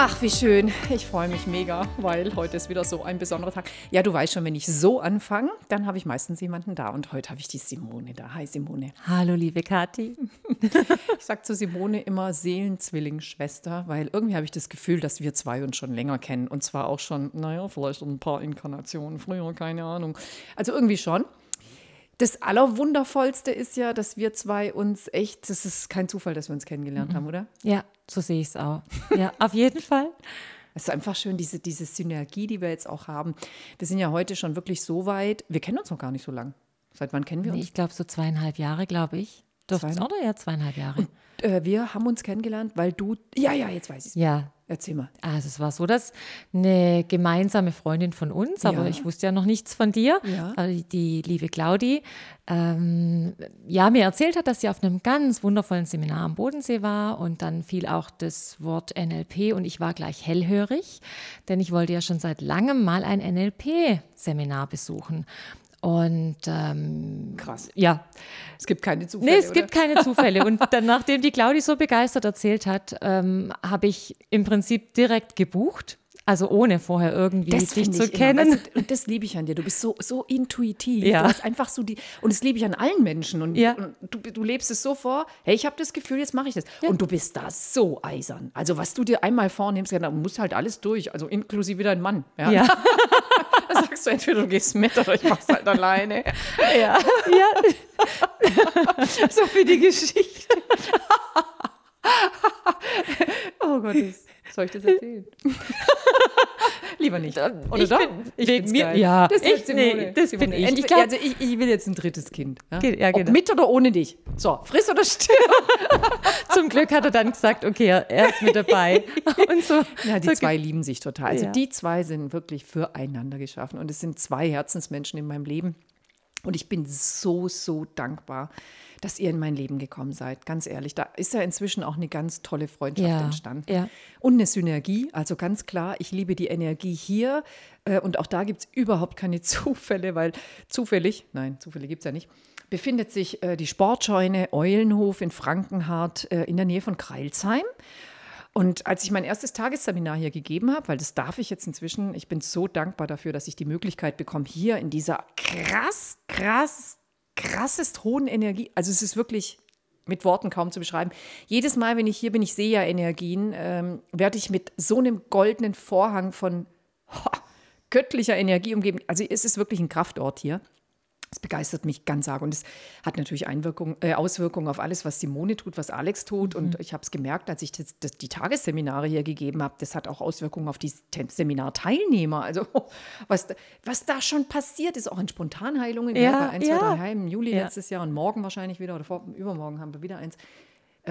Ach, wie schön. Ich freue mich mega, weil heute ist wieder so ein besonderer Tag. Ja, du weißt schon, wenn ich so anfange, dann habe ich meistens jemanden da. Und heute habe ich die Simone da. Hi, Simone. Hallo, liebe Kathi. Ich sage zu Simone immer Seelenzwillingsschwester, weil irgendwie habe ich das Gefühl, dass wir zwei uns schon länger kennen. Und zwar auch schon, naja, vielleicht ein paar Inkarnationen früher, keine Ahnung. Also irgendwie schon. Das Allerwundervollste ist ja, dass wir zwei uns echt, das ist kein Zufall, dass wir uns kennengelernt haben, oder? Ja, so sehe ich es auch. Ja, auf jeden Fall. Es ist einfach schön, diese, diese Synergie, die wir jetzt auch haben. Wir sind ja heute schon wirklich so weit, wir kennen uns noch gar nicht so lang. Seit wann kennen wir uns? Nee, ich glaube so zweieinhalb Jahre, glaube ich. Es, oder? Ja, zweieinhalb Jahre. Und, äh, wir haben uns kennengelernt, weil du, ja, ja, jetzt weiß ich es. Ja. Erzähl mal. Also es war so, dass eine gemeinsame Freundin von uns, aber Ja. ich wusste ja noch nichts von dir, Ja. also die liebe Claudi, ähm, ja, mir erzählt hat, dass sie auf einem ganz wundervollen Seminar am Bodensee war und dann fiel auch das Wort NLP und ich war gleich hellhörig, denn ich wollte ja schon seit langem mal ein NLP-Seminar besuchen. Und ähm, Krass. ja, Es gibt keine Zufälle. Nee, es oder? gibt keine Zufälle. Und dann, nachdem die Claudi so begeistert erzählt hat, ähm, habe ich im Prinzip direkt gebucht. Also ohne vorher irgendwie dich finde zu immer, kennen. du, und das liebe ich an dir. Du bist so, so intuitiv. Ja. Du hast einfach so die, und das liebe ich an allen Menschen. Und, Ja. und du, du lebst es so vor, hey, ich habe das Gefühl, jetzt mache ich das. Und du bist da so eisern. Also was du dir einmal vornimmst, ja, dann musst halt alles durch, also inklusive dein Mann. Ja? ja, Da sagst du entweder du gehst mit oder ich mach's halt alleine. ja, ja. So wie die Geschichte. oh Gott, soll ich das erzählen? Lieber nicht. Oder Ich doch? bin- ich wegen mir- geil. ja, das, ich- nee, das bin Simone. ich. Ich Entweder- glaub- also ich, ich will jetzt ein drittes Kind. Ja? Ja, genau. mit oder ohne dich. So, friss oder stirb. Zum Glück hat er dann gesagt, okay, er ist mit dabei. Und so. Ja, die so zwei lieben sich total. Also Ja. die zwei sind wirklich füreinander geschaffen. Und es sind zwei Herzensmenschen in meinem Leben. Und ich bin so, so dankbar, dass ihr in mein Leben gekommen seid. Ganz ehrlich, da ist ja inzwischen auch eine ganz tolle Freundschaft Ja, entstanden. ja. Und eine Synergie. Also ganz klar, ich liebe die Energie hier. Äh, Und auch da gibt es überhaupt keine Zufälle, weil zufällig, nein, Zufälle gibt es ja nicht, befindet sich äh, die Sportscheune Eulenhof in Frankenhardt äh, in der Nähe von Kreilsheim. Und als ich mein erstes Tagesseminar hier gegeben habe, weil das darf ich jetzt inzwischen, ich bin so dankbar dafür, dass ich die Möglichkeit bekomme, hier in dieser krass, krass, krassest hohen Energie, also es ist wirklich mit Worten kaum zu beschreiben. Jedes Mal, wenn ich hier bin, ich sehe ja Energien, ähm, werde ich mit so einem goldenen Vorhang von ho, göttlicher Energie umgeben. Also es ist wirklich ein Kraftort hier. Es begeistert mich ganz arg und es hat natürlich äh, Auswirkungen auf alles, was Simone tut, was Alex tut. Und ich habe es gemerkt, als ich das, das, die Tagesseminare hier gegeben habe, das hat auch Auswirkungen auf die Te- Seminarteilnehmer. Also was, da- was da schon passiert ist, auch in Spontanheilungen Ja, ne, bei 1, 2, ja. 3 Heim im Juli Ja. letztes Jahr und morgen wahrscheinlich wieder oder vor, übermorgen haben wir wieder eins.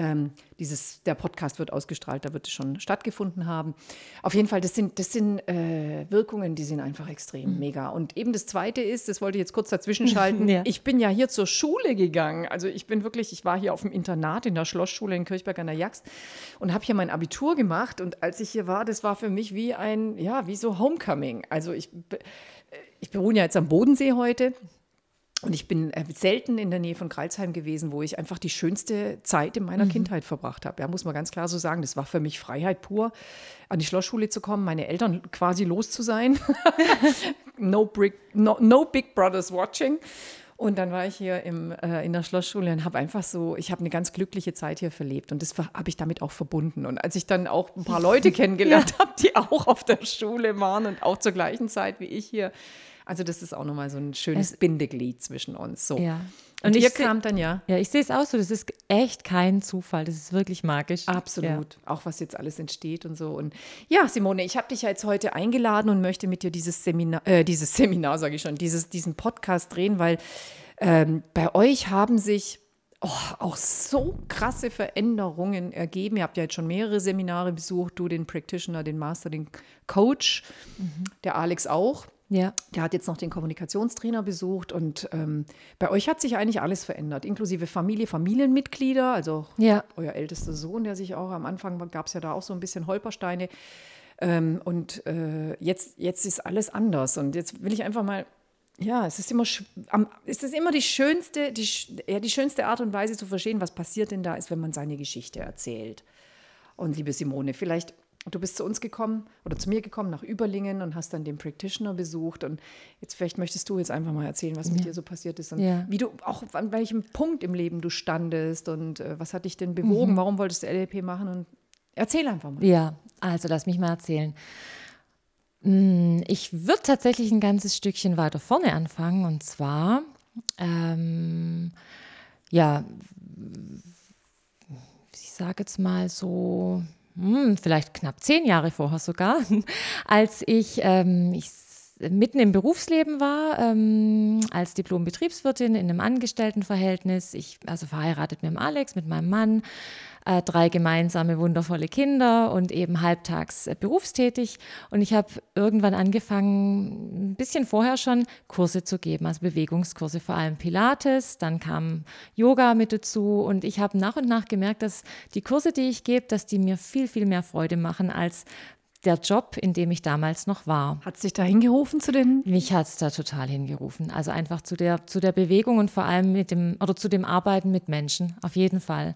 Ähm, dieses, der Podcast wird ausgestrahlt, da wird es schon stattgefunden haben. Auf jeden Fall, das sind, das sind äh, Wirkungen, die sind einfach extrem mega. Und eben das Zweite ist, das wollte ich jetzt kurz dazwischen schalten, Ja. ich bin ja hier zur Schule gegangen. Also ich bin wirklich, ich war hier auf dem Internat in der Schlossschule in Kirchberg an der Jaxt und habe hier mein Abitur gemacht. Und als ich hier war, das war für mich wie ein, ja, wie so Homecoming. Also ich, be- ich bewohne ja jetzt am Bodensee heute. Und ich bin äh, selten in der Nähe von Kreilsheim gewesen, wo ich einfach die schönste Zeit in meiner Kindheit verbracht habe. Ja, muss man ganz klar so sagen. Das war für mich Freiheit pur, an die Schlossschule zu kommen, meine Eltern quasi los zu sein. no, big, no, no Big Brothers watching. Und dann war ich hier im, äh, in der Schlossschule und habe einfach so, ich habe eine ganz glückliche Zeit hier verlebt und das habe ich damit auch verbunden. Und als ich dann auch ein paar Leute kennengelernt habe, die auch auf der Schule waren und auch zur gleichen Zeit wie ich hier, also das ist auch nochmal so ein schönes Bindeglied zwischen uns. So. Ja. Und, Und seh- kamt dann ja. Ja, ich sehe es auch so. Das ist echt kein Zufall. Das ist wirklich magisch. Absolut. Auch was jetzt alles entsteht und so. Und ja, Simone, ich habe dich ja jetzt heute eingeladen und möchte mit dir dieses Seminar, äh, dieses Seminar, sage ich schon, dieses, diesen Podcast drehen, weil ähm, bei euch haben sich oh, auch so krasse Veränderungen ergeben. Ihr habt ja jetzt schon mehrere Seminare besucht, du den Practitioner, den Master, den Coach, der Alex auch. Ja. Der hat jetzt noch den Kommunikationstrainer besucht und ähm, bei euch hat sich eigentlich alles verändert, inklusive Familie, Familienmitglieder, also Ja. euer ältester Sohn, der sich auch am Anfang gab es ja da auch so ein bisschen Holpersteine. Ähm, und äh, jetzt, jetzt ist alles anders. Und jetzt will ich einfach mal, ja, es ist immer, am, es ist immer die schönste, die, ja, die schönste Art und Weise zu verstehen, was passiert denn da, ist, wenn man seine Geschichte erzählt. Und liebe Simone, vielleicht, du bist zu uns gekommen oder zu mir gekommen nach Überlingen und hast dann den Practitioner besucht. Und jetzt vielleicht möchtest du jetzt einfach mal erzählen, was mit dir so passiert ist und Ja. wie du auch an welchem Punkt im Leben du standest und äh, was hat dich denn bewogen, warum wolltest du LLP machen und erzähl einfach mal. Ja, also lass mich mal erzählen. Mm, Ich würde tatsächlich ein ganzes Stückchen weiter vorne anfangen und zwar, ähm, ja, ich sage jetzt mal so, hm, vielleicht knapp zehn Jahre vorher sogar, als ich, ähm, ich mitten im Berufsleben war, ähm, als Diplom-Betriebswirtin in einem Angestelltenverhältnis. Ich, also verheiratet mit dem Alex, mit meinem Mann, äh, drei gemeinsame wundervolle Kinder und eben halbtags äh, berufstätig. Und ich habe irgendwann angefangen, ein bisschen vorher schon Kurse zu geben, also Bewegungskurse, vor allem Pilates. Dann kam Yoga mit dazu und ich habe nach und nach gemerkt, dass die Kurse, die ich gebe, dass die mir viel, viel mehr Freude machen als der Job, in dem ich damals noch war. Hat sich da hingerufen zu den Mich hat es da total hingerufen. Also einfach zu der, zu der Bewegung und vor allem mit dem, oder zu dem Arbeiten mit Menschen, auf jeden Fall.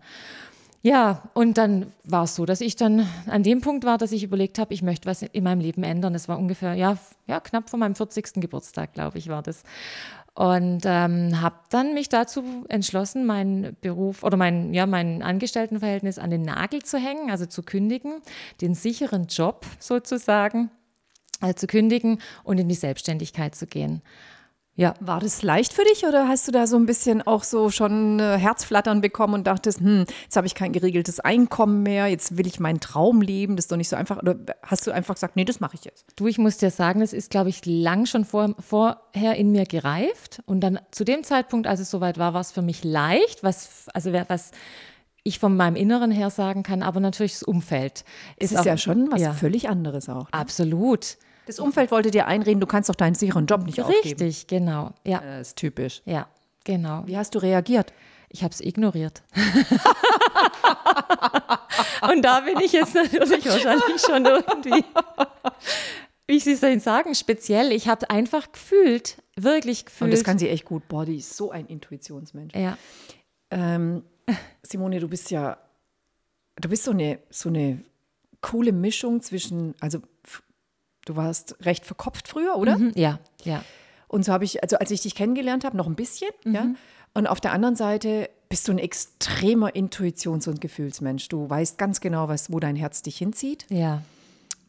Ja, und dann war es so, dass ich dann an dem Punkt war, dass ich überlegt habe, ich möchte was in meinem Leben ändern. Das war ungefähr, ja, ja knapp vor meinem 40. Geburtstag, glaube ich, war das. Und ähm, habe dann mich dazu entschlossen, meinen Beruf oder mein, ja, mein Angestelltenverhältnis an den Nagel zu hängen, also zu kündigen, den sicheren Job sozusagen äh, zu kündigen und in die Selbstständigkeit zu gehen. Ja, War das leicht für dich oder hast du da so ein bisschen auch so schon äh, Herzflattern bekommen und dachtest, hm, jetzt habe ich kein geregeltes Einkommen mehr, jetzt will ich meinen Traum leben, das ist doch nicht so einfach? Oder hast du einfach gesagt, nee, das mache ich jetzt? Du, ich muss dir sagen, das ist, glaube ich, lang schon vor, vorher in mir gereift. Und dann zu dem Zeitpunkt, als es soweit war, war es für mich leicht, was, also was ich von meinem Inneren her sagen kann, aber natürlich das Umfeld. Es ist auch- ja schon was ja, völlig anderes auch. ne? Absolut. Das Umfeld wollte dir einreden, du kannst doch deinen sicheren Job nicht aufgeben. Richtig, genau. Ja, Das ist typisch. ja, genau. Wie hast du reagiert? Ich habe es ignoriert. Und da bin ich jetzt natürlich wahrscheinlich schon irgendwie, wie ich soll ich sagen, speziell. Ich habe einfach gefühlt, wirklich gefühlt. Und das kann sie echt gut. Boah, die ist so ein Intuitionsmensch. ja, Ähm, Simone, du bist ja, du bist so eine, so eine coole Mischung zwischen, also du warst recht verkopft früher, oder? Mhm, ja, ja. Und so habe ich, also als ich dich kennengelernt habe, noch ein bisschen, ja. Und auf der anderen Seite bist du ein extremer Intuitions- und Gefühlsmensch. Du weißt ganz genau, was, wo dein Herz dich hinzieht. Ja,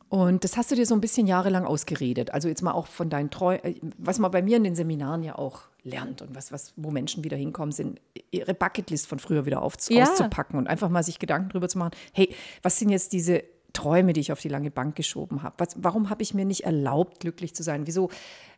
Und das hast du dir so ein bisschen jahrelang ausgeredet. Also jetzt mal auch von deinen Träumen, was man bei mir in den Seminaren ja auch lernt und was, was, wo Menschen wieder hinkommen, sind ihre Bucketlist von früher wieder auf, Ja. auszupacken und einfach mal sich Gedanken drüber zu machen, hey, was sind jetzt diese Träume, die ich auf die lange Bank geschoben habe? Was, warum habe ich mir nicht erlaubt, glücklich zu sein? Wieso?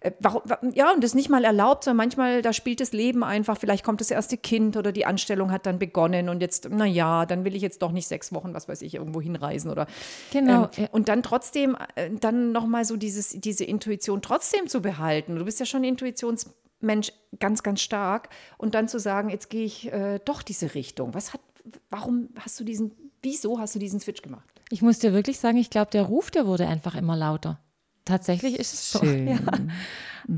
Äh, warum, wa- ja, und das nicht mal erlaubt, sondern manchmal, da spielt das Leben einfach, vielleicht kommt das erste Kind oder die Anstellung hat dann begonnen und jetzt, na ja, dann will ich jetzt doch nicht sechs Wochen, was weiß ich, irgendwo hinreisen oder Genau, ähm, und dann trotzdem, äh, dann nochmal so dieses, diese Intuition trotzdem zu behalten. Du bist ja schon ein Intuitionsmensch ganz, ganz stark. Und dann zu sagen, jetzt gehe ich äh, doch diese Richtung. Was hat, warum hast du diesen, wieso hast du diesen Switch gemacht? Ich muss dir wirklich sagen, ich glaube, der Ruf, der wurde einfach immer lauter. Tatsächlich ist es so. Ja. Mhm,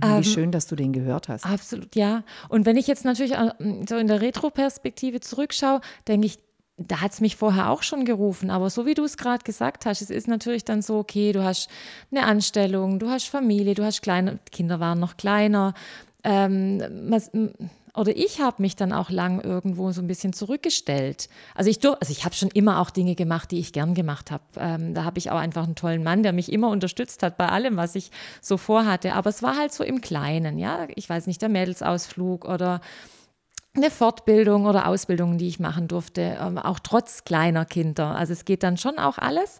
Ähm, Wie schön, dass du den gehört hast. Absolut, ja. Und wenn ich jetzt natürlich äh, so in der Retro-Perspektive zurückschaue, denke ich, da hat es mich vorher auch schon gerufen. Aber so wie du es gerade gesagt hast, es ist natürlich dann so, okay, du hast eine Anstellung, du hast Familie, du hast kleine, Kinder waren noch kleiner. Ähm, oder ich habe mich dann auch lang irgendwo so ein bisschen zurückgestellt. Also ich, also ich habe schon immer auch Dinge gemacht, die ich gern gemacht habe. Ähm, da habe ich auch einfach einen tollen Mann, der mich immer unterstützt hat bei allem, was ich so vorhatte. Aber es war halt so im Kleinen, ja. Ich weiß nicht, der Mädelsausflug oder eine Fortbildung oder Ausbildung, die ich machen durfte, ähm, auch trotz kleiner Kinder. Also es geht dann schon auch alles.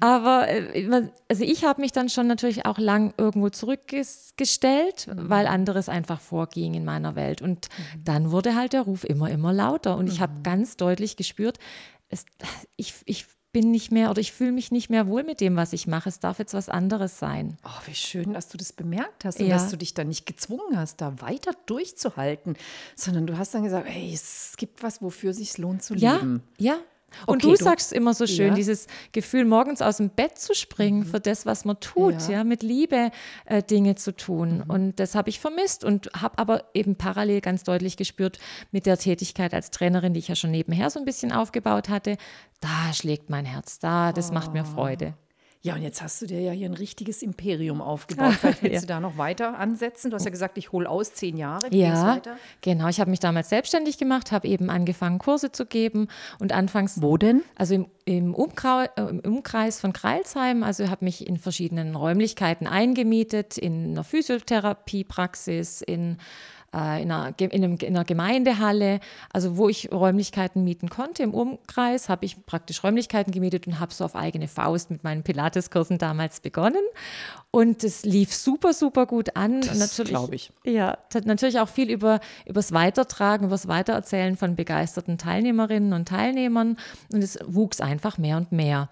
Aber äh, also ich habe mich dann schon natürlich auch lang irgendwo zurückgestellt, weil anderes einfach vorging in meiner Welt. Und dann wurde halt der Ruf immer, immer lauter. Und ich habe ganz deutlich gespürt, es, ich, ich bin nicht mehr oder ich fühle mich nicht mehr wohl mit dem, was ich mache. Es darf jetzt was anderes sein. Oh, wie schön, dass du das bemerkt hast und Ja. dass du dich da nicht gezwungen hast, da weiter durchzuhalten, sondern du hast dann gesagt, hey, es gibt was, wofür es sich lohnt zu Ja, leben. ja. Und Okay, du, du- sagst immer so schön, Ja. dieses Gefühl, morgens aus dem Bett zu springen für das, was man tut, ja, Ja. Mhm. mit Liebe äh, Dinge zu tun. Und das habe ich vermisst und habe aber eben parallel ganz deutlich gespürt mit der Tätigkeit als Trainerin, die ich ja schon nebenher so ein bisschen aufgebaut hatte, da schlägt mein Herz, da, das macht Oh. mir Freude. Ja, und jetzt hast du dir ja hier ein richtiges Imperium aufgebaut. Vielleicht willst Ja. du da noch weiter ansetzen. Du hast ja gesagt, ich hole aus zehn Jahre. Ja, weiter? genau. Ich habe mich damals selbstständig gemacht, habe eben angefangen, Kurse zu geben und anfangs Wo denn? Also im, im, Umkrau, äh, im Umkreis von Kreilsheim, also habe mich in verschiedenen Räumlichkeiten eingemietet, in einer Physiotherapiepraxis, in, äh, in, einer, in, einem, in einer Gemeindehalle, also wo ich Räumlichkeiten mieten konnte. Im Umkreis habe ich praktisch Räumlichkeiten gemietet und habe so auf eigene Faust mit meinen Pilateskursen damals begonnen. Und es lief super, super gut an. Das natürlich, glaub ich. Ja, hat natürlich auch viel über übers Weitertragen, übers Weitererzählen von begeisterten Teilnehmerinnen und Teilnehmern. Und es wuchs einfach mehr und mehr.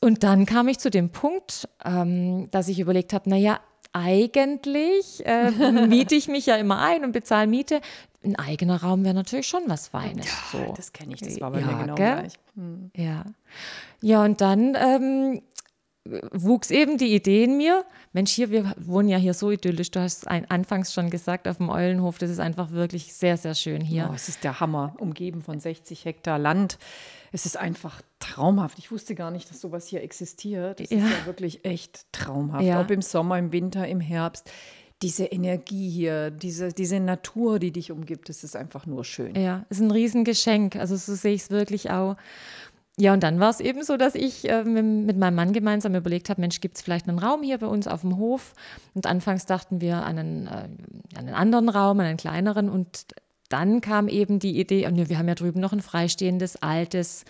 Und dann kam ich zu dem Punkt, ähm, dass ich überlegt habe, naja, eigentlich äh, miete ich mich ja immer ein und bezahle Miete. Ein eigener Raum wäre natürlich schon was Feines. so. Das kenne ich, das war bei Ja, mir genau gell? gleich. Ja. Ja, und dann ähm, wuchs eben die Idee in mir. Mensch, hier, wir wohnen ja hier so idyllisch. Du hast ein, anfangs schon gesagt, auf dem Eulenhof, das ist einfach wirklich sehr, sehr schön hier. Oh, es ist der Hammer, umgeben von 60 Hektar Land. Es ist einfach traumhaft. Ich wusste gar nicht, dass sowas hier existiert. Es Ja. ist ja wirklich echt traumhaft. Ja. Ob im Sommer, im Winter, im Herbst. Diese Energie hier, diese, diese Natur, die dich umgibt, das ist einfach nur schön. Ja, ist ein Riesengeschenk. Also so sehe ich es wirklich auch. Ja, und dann war es eben so, dass ich äh, mit, mit meinem Mann gemeinsam überlegt habe, Mensch, gibt es vielleicht einen Raum hier bei uns auf dem Hof? Und anfangs dachten wir an einen, äh, an einen anderen Raum, an einen kleineren. Und dann kam eben die Idee, nee, wir haben ja drüben noch ein freistehendes, altes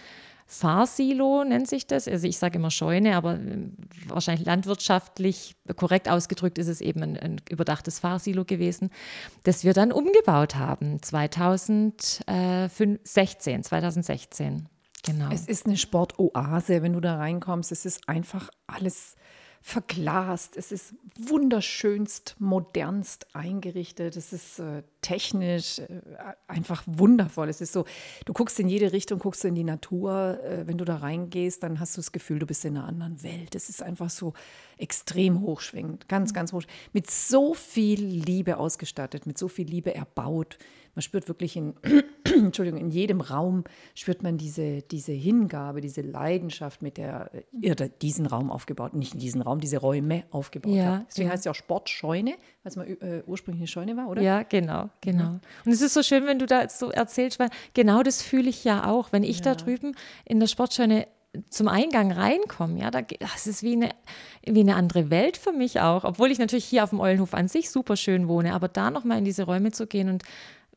Fahrsilo, nennt sich das. Also ich sage immer Scheune, aber äh, wahrscheinlich landwirtschaftlich korrekt ausgedrückt ist es eben ein, ein überdachtes Fahrsilo gewesen, das wir dann umgebaut haben 2016, 2016. Genau. Es ist eine Sportoase, wenn du da reinkommst. Es ist einfach alles verglast. Es ist wunderschönst, modernst eingerichtet. Es ist äh, technisch äh, einfach wundervoll. Es ist so, du guckst in jede Richtung, guckst du in die Natur. Äh, wenn du da reingehst, dann hast du das Gefühl, du bist in einer anderen Welt. Es ist einfach so extrem hochschwingend, ganz, ganz hoch. Mit so viel Liebe ausgestattet, mit so viel Liebe erbaut. Man spürt wirklich in, Entschuldigung, in jedem Raum spürt man diese, diese Hingabe, diese Leidenschaft, mit der ihr da diesen Raum aufgebaut, nicht in diesen Raum, diese Räume aufgebaut Ja, habt. Deswegen ja. heißt es ja auch Sportscheune, weil es mal äh, ursprünglich eine Scheune war, oder? Ja, genau, genau. Und es ist so schön, wenn du da jetzt so erzählst, weil genau das fühle ich ja auch, wenn ich da drüben in der Sportscheune zum Eingang reinkomme, ja, da, das ist wie eine, wie eine andere Welt für mich auch, obwohl ich natürlich hier auf dem Eulenhof an sich super schön wohne, aber da nochmal in diese Räume zu gehen und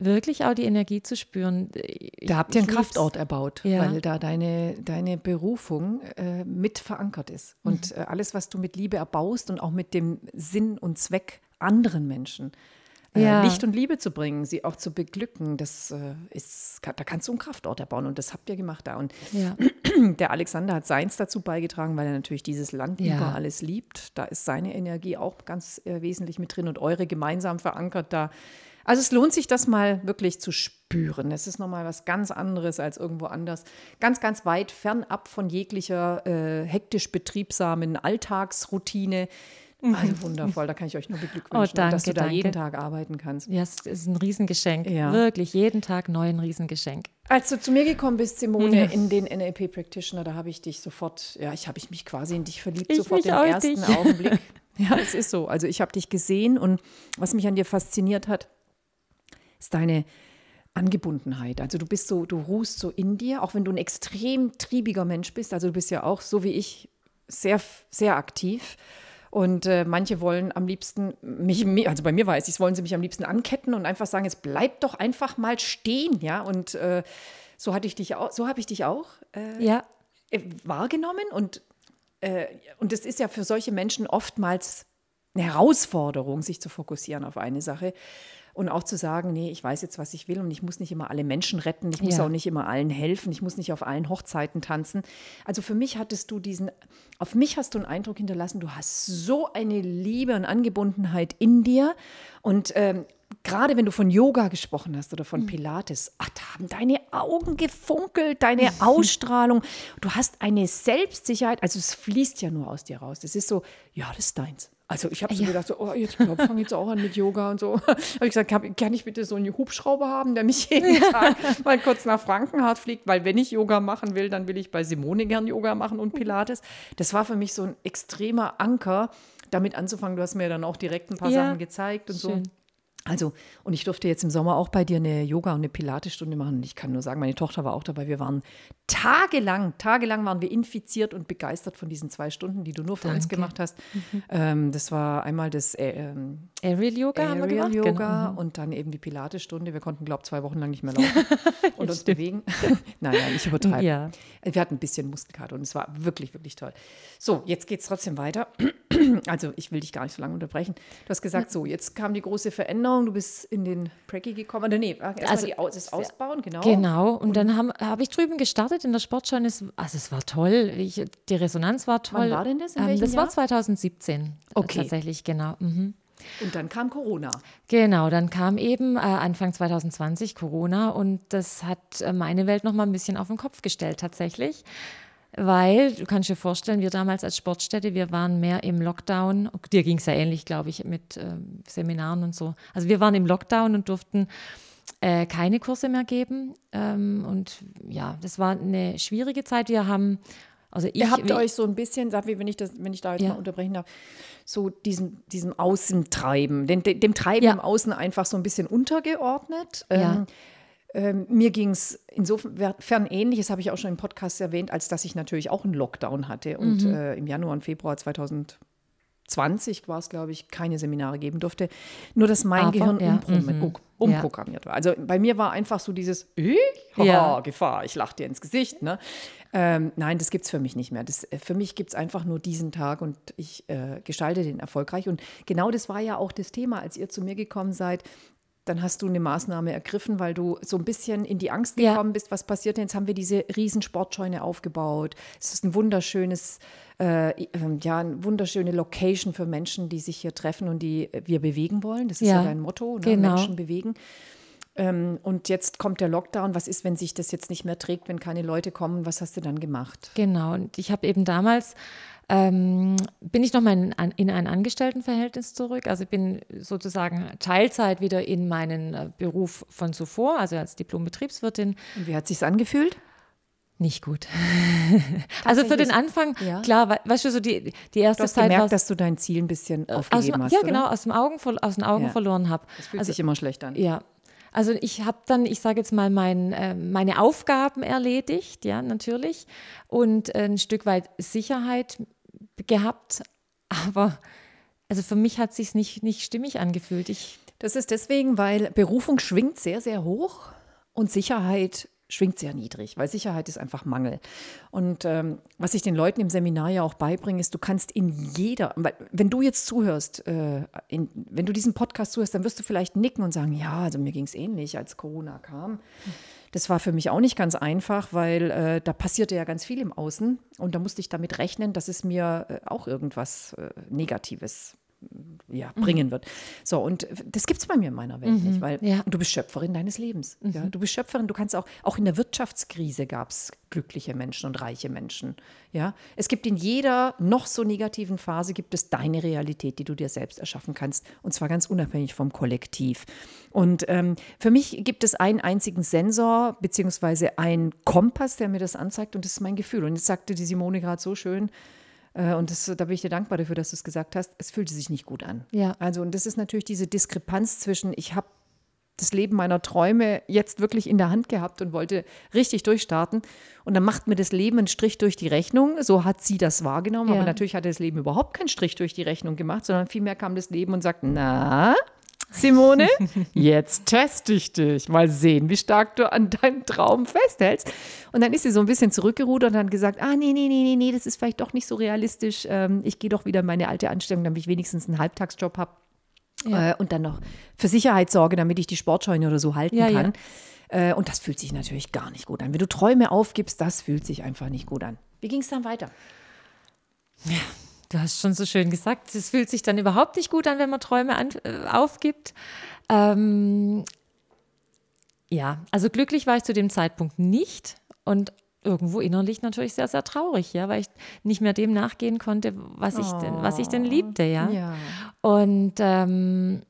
wirklich auch die Energie zu spüren. ich- Da habt ihr einen lieb's. Kraftort erbaut, Ja. weil da deine, deine Berufung äh, mit verankert ist. Mhm. Und äh, alles, was du mit Liebe erbaust und auch mit dem Sinn und Zweck anderen Menschen äh, Ja. Licht und Liebe zu bringen, sie auch zu beglücken, das äh, ist, da kannst du einen Kraftort erbauen und das habt ihr gemacht da. Und Ja. der Alexander hat seins dazu beigetragen, weil er natürlich dieses Land Ja. über alles liebt. Da ist seine Energie auch ganz äh, wesentlich mit drin und eure gemeinsam verankert da. Also es lohnt sich, das mal wirklich zu spüren. Es ist nochmal was ganz anderes als irgendwo anders. Ganz, ganz weit fernab von jeglicher äh, hektisch betriebsamen Alltagsroutine. Also wundervoll, da kann ich euch nur beglückwünschen, Mhm. Oh, danke, dass du da danke. jeden Tag arbeiten kannst. ja, es ist ein Riesengeschenk. Ja. Wirklich, jeden Tag neu ein Riesengeschenk. Als du zu mir gekommen bist, Simone, Ja. in den NLP Practitioner, da habe ich dich sofort, ja, ich habe ich mich quasi in dich verliebt, Ich sofort im ersten dich. Augenblick. Ja, es ist so. Also ich habe dich gesehen und was mich an dir fasziniert hat, ist deine Angebundenheit. Also du bist so, du ruhst so in dir, auch wenn du ein extrem triebiger Mensch bist. Also du bist ja auch so wie ich sehr, sehr aktiv. Und äh, manche wollen am liebsten mich, mi- also bei mir weiß ich, wollen sie mich am liebsten anketten und einfach sagen, jetzt bleib doch einfach mal stehen, ja. Und äh, so hatte ich dich auch, so habe ich dich auch äh, Ja, äh, wahrgenommen und äh, und es ist ja für solche Menschen oftmals eine Herausforderung, sich zu fokussieren auf eine Sache und auch zu sagen, nee, ich weiß jetzt, was ich will und ich muss nicht immer alle Menschen retten, ich muss Ja. auch nicht immer allen helfen, ich muss nicht auf allen Hochzeiten tanzen. Also für mich hattest du diesen, auf mich hast du einen Eindruck hinterlassen, du hast so eine Liebe und Angebundenheit in dir und ähm, Gerade wenn du von Yoga gesprochen hast oder Mhm. von Pilates, ach, da haben deine Augen gefunkelt, deine Ausstrahlung. Du hast eine Selbstsicherheit, also es fließt ja nur aus dir raus. Das ist so, ja, das ist deins. Also ich habe so Ja. gedacht, so, oh, jetzt, ich glaube, ich fange jetzt auch an mit Yoga und so. habe ich gesagt, kann, ich bitte so einen Hubschrauber haben, der mich jeden Tag mal kurz nach Frankenhardt fliegt, weil wenn ich Yoga machen will, dann will ich bei Simone gern Yoga machen und Pilates. Das war für mich so ein extremer Anker, damit anzufangen. Du hast mir dann auch direkt ein paar Ja, Sachen gezeigt und so. Also, und ich durfte jetzt im Sommer auch bei dir eine Yoga- und eine Pilatesstunde machen. Und ich kann nur sagen, meine Tochter war auch dabei. Wir waren tagelang, tagelang waren wir infiziert und begeistert von diesen zwei Stunden, die du nur für uns Danke. gemacht hast. Ähm, das war einmal das äh, ähm, Aerial Yoga haben wir Aerial gemacht. Yoga Genau. und dann eben die Pilatesstunde. Wir konnten, glaube ich, zwei Wochen lang nicht mehr laufen und uns bewegen. nein, nein, ich übertreibe. Ja. Wir hatten ein bisschen Muskelkater und es war wirklich, wirklich toll. So, jetzt geht es trotzdem weiter. Also, ich will dich gar nicht so lange unterbrechen. Du hast gesagt, so, jetzt kam die große Veränderung. Du bist in den Preggy gekommen. Oder nee, Also, die, das Ausbauen, genau. Genau, und dann habe hab ich drüben gestartet in der Sportschau. und also es war toll, ich, die Resonanz war toll. war denn das? In Ähm, das war Jahr? 2017 äh, Okay. tatsächlich, genau. Mhm. Und dann kam Corona. Genau, dann kam eben äh, Anfang 2020 Corona und das hat äh, meine Welt noch mal ein bisschen auf den Kopf gestellt tatsächlich. Weil, du kannst dir vorstellen, wir damals als Sportstätte, wir waren mehr im Lockdown. Dir ging es ja ähnlich, glaube ich, mit ähm, Seminaren und so. Also wir waren im Lockdown und durften äh, keine Kurse mehr geben. Ähm, und ja, das war eine schwierige Zeit. Wir haben, also ich, Ihr habt wie- euch so ein bisschen, sag wie, wenn ich, das, wenn ich da jetzt Ja. mal unterbrechen darf, so diesem, diesem Außentreiben, dem, dem dem Treiben Ja. im Außen einfach so ein bisschen untergeordnet. Ja. Ähm, ähm, mir ging es insofern ähnlich, das habe ich auch schon im Podcast erwähnt, als dass ich natürlich auch einen Lockdown hatte und Mhm. äh, im Januar und Februar 2020 war es, glaube ich, keine Seminare geben durfte. Nur, dass mein Aber, Gehirn ja, mhm. umprogrammiert war. Also bei mir war einfach so dieses, ich? Haha, Ja. Gefahr, ich lache dir ins Gesicht. Ne? Ähm, nein, das gibt es für mich nicht mehr. Das, äh, für mich gibt es einfach nur diesen Tag und ich äh, gestalte den erfolgreich. Und genau das war ja auch das Thema, als ihr zu mir gekommen seid. Dann hast du eine Maßnahme ergriffen, weil du so ein bisschen in die Angst Ja. gekommen bist. Was passiert denn? Jetzt haben wir diese riesen Sportscheune aufgebaut. Es ist ein wunderschönes, äh, ähm, ja, eine wunderschöne Location für Menschen, die sich hier treffen und die wir bewegen wollen. Das ist ja, Ja, dein Motto, ne? genau. Menschen bewegen. Ähm, und jetzt kommt der Lockdown. Was ist, wenn sich das jetzt nicht mehr trägt, wenn keine Leute kommen? Was hast du dann gemacht? Genau, und ich habe eben damals, ähm, bin ich nochmal in, ein- in ein Angestelltenverhältnis zurück. Also bin sozusagen Teilzeit wieder in meinen äh, Beruf von zuvor, also als Diplom-Betriebswirtin. Und wie hat sich's angefühlt? Nicht gut. also für den? Anfang, Ja. klar, we- weißt du, so die, die erste Du hast Zeit gemerkt, war dass du dein Ziel ein bisschen aus aufgegeben dem, hast, ja oder? genau, aus, dem Augen, aus den Augen Ja. verloren habe. Das fühlt sich immer schlecht an. Ja. Also ich habe dann, ich sage jetzt mal, mein, äh, meine Aufgaben erledigt, ja, natürlich. Und ein Stück weit Sicherheit gehabt. Aber also für mich hat es sich nicht, nicht stimmig angefühlt. Ich, Das ist deswegen, weil Berufung schwingt sehr, sehr hoch und Sicherheit schwingt sehr niedrig, weil Sicherheit ist einfach Mangel. Und ähm, was ich den Leuten im Seminar ja auch beibringe, ist, du kannst in jeder, weil wenn du jetzt zuhörst, äh, in, wenn du diesen Podcast zuhörst, dann wirst du vielleicht nicken und sagen, ja, also mir ging es ähnlich, als Corona kam. Das war für mich auch nicht ganz einfach, weil äh, da passierte ja ganz viel im Außen und da musste ich damit rechnen, dass es mir äh, auch irgendwas äh, Negatives ja, Mhm. bringen wird. So, und das gibt es bei mir in meiner Welt nicht, weil ja. du bist Schöpferin deines Lebens. Ja? Du bist Schöpferin, du kannst auch, auch in der Wirtschaftskrise gab es glückliche Menschen und reiche Menschen. Ja? Es gibt in jeder noch so negativen Phase gibt es deine Realität, die du dir selbst erschaffen kannst. Und zwar ganz unabhängig vom Kollektiv. Und ähm, für mich gibt es einen einzigen Sensor, beziehungsweise einen Kompass, der mir das anzeigt, und das ist mein Gefühl. Und jetzt sagte die Simone gerade so schön, und das, da bin ich dir dankbar dafür, dass du es gesagt hast. Es fühlte sich nicht gut an. Ja. Also, und das ist natürlich diese Diskrepanz zwischen, ich habe das Leben meiner Träume jetzt wirklich in der Hand gehabt und wollte richtig durchstarten. Und dann macht mir das Leben einen Strich durch die Rechnung. So hat sie das wahrgenommen. Ja. Aber natürlich hatte das Leben überhaupt keinen Strich durch die Rechnung gemacht, sondern vielmehr kam das Leben und sagt, na, Simone, jetzt teste ich dich. Mal sehen, wie stark du an deinem Traum festhältst. Und dann ist sie so ein bisschen zurückgerudert und hat gesagt, ah, nee, nee, nee, nee, nee, das ist vielleicht doch nicht so realistisch. Ähm, ich gehe doch wieder in meine alte Anstellung, damit ich wenigstens einen Halbtagsjob habe. Ja. Äh, und dann noch für Sicherheit sorge, damit ich die Sportscheune oder so halten ja, kann. Ja. Äh, und das fühlt sich natürlich gar nicht gut an. Wenn du Träume aufgibst, das fühlt sich einfach nicht gut an. Wie ging es dann weiter? Ja, Du hast schon so schön gesagt, es fühlt sich dann überhaupt nicht gut an, wenn man Träume an, äh, aufgibt. Ähm, ja, also glücklich war ich zu dem Zeitpunkt nicht und irgendwo innerlich natürlich sehr, sehr traurig, ja, weil ich nicht mehr dem nachgehen konnte, was ich denn, was ich denn liebte, ja. ja. Und ähm,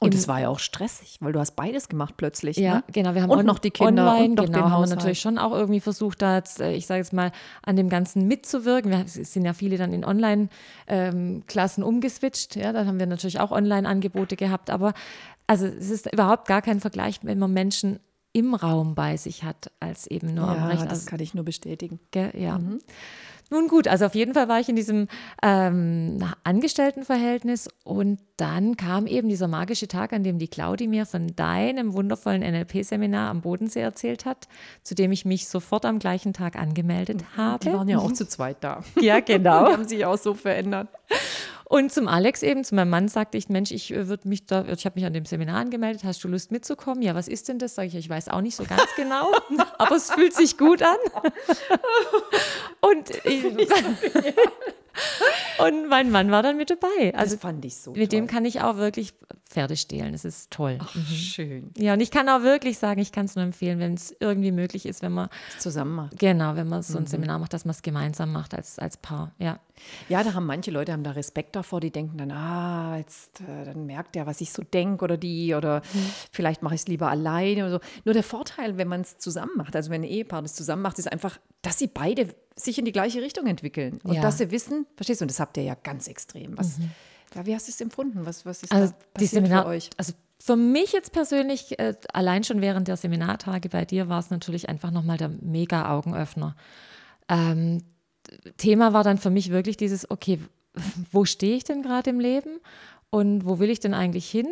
und es war ja auch stressig, weil du hast beides gemacht plötzlich. Ja, ne? genau. Wir haben und noch die Kinder online, und noch genau, den haben wir natürlich schon auch irgendwie versucht, da jetzt, äh, ich sage jetzt mal, an dem Ganzen mitzuwirken. Wir, es sind ja viele dann in Online-Klassen ähm, umgeswitcht. Ja, dann haben wir natürlich auch Online-Angebote gehabt. Aber also es ist überhaupt gar kein Vergleich, wenn man Menschen im Raum bei sich hat, als eben nur ja, am Rechner. Das kann ich nur bestätigen. Gell, ja. Mhm. Nun gut, also auf jeden Fall war ich in diesem ähm, Angestelltenverhältnis und dann kam eben dieser magische Tag, an dem die Claudi mir von deinem wundervollen NLP-Seminar am Bodensee erzählt hat, zu dem ich mich sofort am gleichen Tag angemeldet habe. Die waren ja auch zu zweit da. Ja, genau. Die haben sich auch so verändert. Und zum Alex eben, zu meinem Mann sagte ich, Mensch, ich äh, würde mich da, ich habe mich an dem Seminar angemeldet, hast du Lust mitzukommen? Ja, was ist denn das? Sage ich, ich weiß auch nicht so ganz genau, aber es fühlt sich gut an. Und ich, Und mein Mann war dann mit dabei. Also das fand ich so. Mit toll. dem kann ich auch wirklich Pferde stehlen. Das ist toll. Ach, mhm. schön. Ja, und ich kann auch wirklich sagen, ich kann es nur empfehlen, wenn es irgendwie möglich ist, wenn man zusammen macht. Genau, wenn man so ein mhm. Seminar macht, dass man es gemeinsam macht als, als Paar. Ja. Ja, da haben manche Leute haben da Respekt davor, die denken dann, ah, jetzt äh, dann merkt der, was ich so denke oder die oder mhm. vielleicht mache ich es lieber alleine oder so. Nur der Vorteil, wenn man es zusammen macht, also wenn ein Ehepaar das zusammen macht, ist einfach, dass sie beide sich in die gleiche Richtung entwickeln. Und ja. dass sie wissen, verstehst du, und das habt ihr ja ganz extrem. Was, mhm. ja, wie hast du es empfunden? Was, was ist also da die Seminar, für euch? Also für mich jetzt persönlich, äh, allein schon während der Seminartage bei dir, war es natürlich einfach nochmal der mega Augenöffner. Ähm, Thema war dann für mich wirklich dieses, okay, wo stehe ich denn gerade im Leben und wo will ich denn eigentlich hin?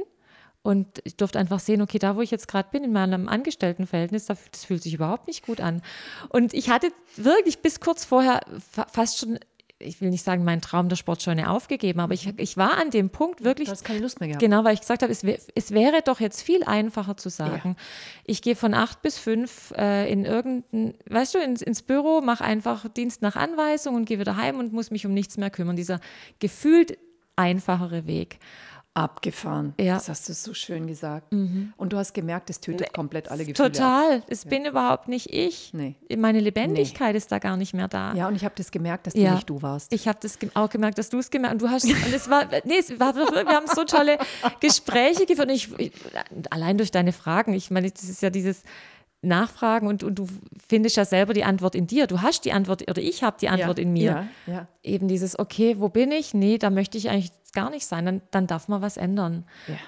Und ich durfte einfach sehen, okay, da wo ich jetzt gerade bin, in meinem Angestelltenverhältnis, das fühlt sich überhaupt nicht gut an. Und ich hatte wirklich bis kurz vorher fast schon ich will nicht sagen, meinen Traum der Sportscheune aufgegeben, aber ich, ich war an dem Punkt wirklich. Du hast keine Lust mehr gehabt. Genau, weil ich gesagt habe, es, es wäre doch jetzt viel einfacher zu sagen, ja. ich gehe von acht bis fünf äh, in irgendein, weißt du, ins, ins Büro, mache einfach Dienst nach Anweisung und gehe wieder heim und muss mich um nichts mehr kümmern. Dieser gefühlt einfachere Weg. Abgefahren. Ja. Das hast du so schön gesagt. Mhm. Und du hast gemerkt, es tötet komplett alle Gefühle. Total. Es ja. bin überhaupt nicht ich. Nee. Meine Lebendigkeit nee. ist da gar nicht mehr da. Ja, und ich habe das gemerkt, dass du ja. nicht du warst. Ich habe das auch gemerkt, dass du es gemerkt hast. Und du hast, und es war, nee, es war, wir haben so tolle Gespräche geführt. Ich, ich, allein durch deine Fragen. Ich meine, das ist ja dieses, nachfragen und, und du findest ja selber die Antwort in dir. Du hast die Antwort oder ich habe die Antwort ja, in mir. Ja, ja. Eben dieses, okay, wo bin ich? Nee, da möchte ich eigentlich gar nicht sein. Dann, dann darf man was ändern.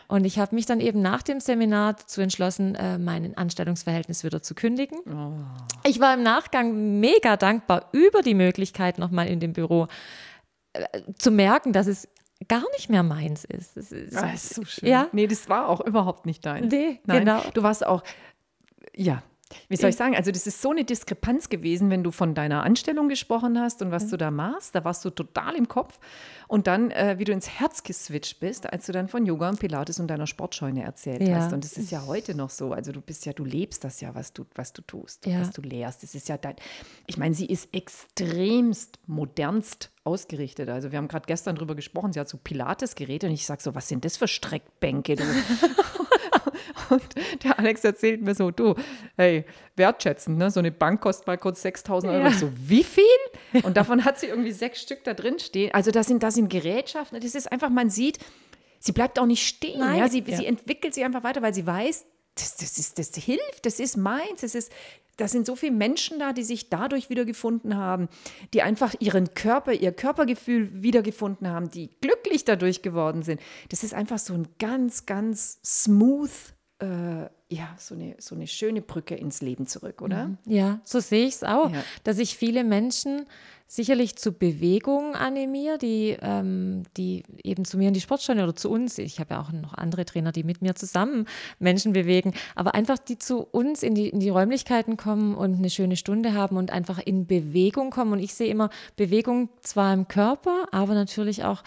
Und ich habe mich dann eben nach dem Seminar dazu entschlossen, äh, mein Anstellungsverhältnis wieder zu kündigen. Oh. Ich war im Nachgang mega dankbar über die Möglichkeit, nochmal in dem Büro äh, zu merken, dass es gar nicht mehr meins ist. Das ist, ah, ist so schön. Ja? Nee, das war auch überhaupt nicht dein. Nee, Nein, genau. Du warst auch ja, wie soll ich sagen? Also, das ist so eine Diskrepanz gewesen, wenn du von deiner Anstellung gesprochen hast und was mhm. du da machst. Da warst du total im Kopf. Und dann, äh, wie du ins Herz geswitcht bist, als du dann von Yoga und Pilates und deiner Sportscheune erzählt ja. hast. Und das ist ja heute noch so. Also, du bist ja, du lebst das ja, was du, was du tust, ja. was du lehrst. Das ist ja dein. Ich meine, sie ist extremst modernst ausgerichtet. Also, wir haben gerade gestern drüber gesprochen. Sie hat so Pilates-Geräte und ich sage so, was sind das für Streckbänke? Und der Alex erzählt mir so, du, hey, wertschätzend, ne? so eine Bank kostet mal kurz 6.000 Euro. Ja. Ich so, wie viel? Und davon hat sie irgendwie sechs Stück da drin stehen. Also das sind, das sind Gerätschaften. Das ist einfach, man sieht, sie bleibt auch nicht stehen. Nein, ja? Sie, ja. sie entwickelt sich einfach weiter, weil sie weiß, das, das, ist, das hilft, das ist meins, das ist, da sind so viele Menschen da, die sich dadurch wiedergefunden haben, die einfach ihren Körper, ihr Körpergefühl wiedergefunden haben, die glücklich dadurch geworden sind. Das ist einfach so ein ganz, ganz smooth äh, ja, so eine, so eine schöne Brücke ins Leben zurück, oder? Mhm. Ja, so sehe ich es auch, ja. dass ich viele Menschen sicherlich zu Bewegung animiere, die, ähm, die eben zu mir in die Sportstunde oder zu uns, ich habe ja auch noch andere Trainer, die mit mir zusammen Menschen bewegen, aber einfach die zu uns in die, in die Räumlichkeiten kommen und eine schöne Stunde haben und einfach in Bewegung kommen. Und ich sehe immer Bewegung zwar im Körper, aber natürlich auch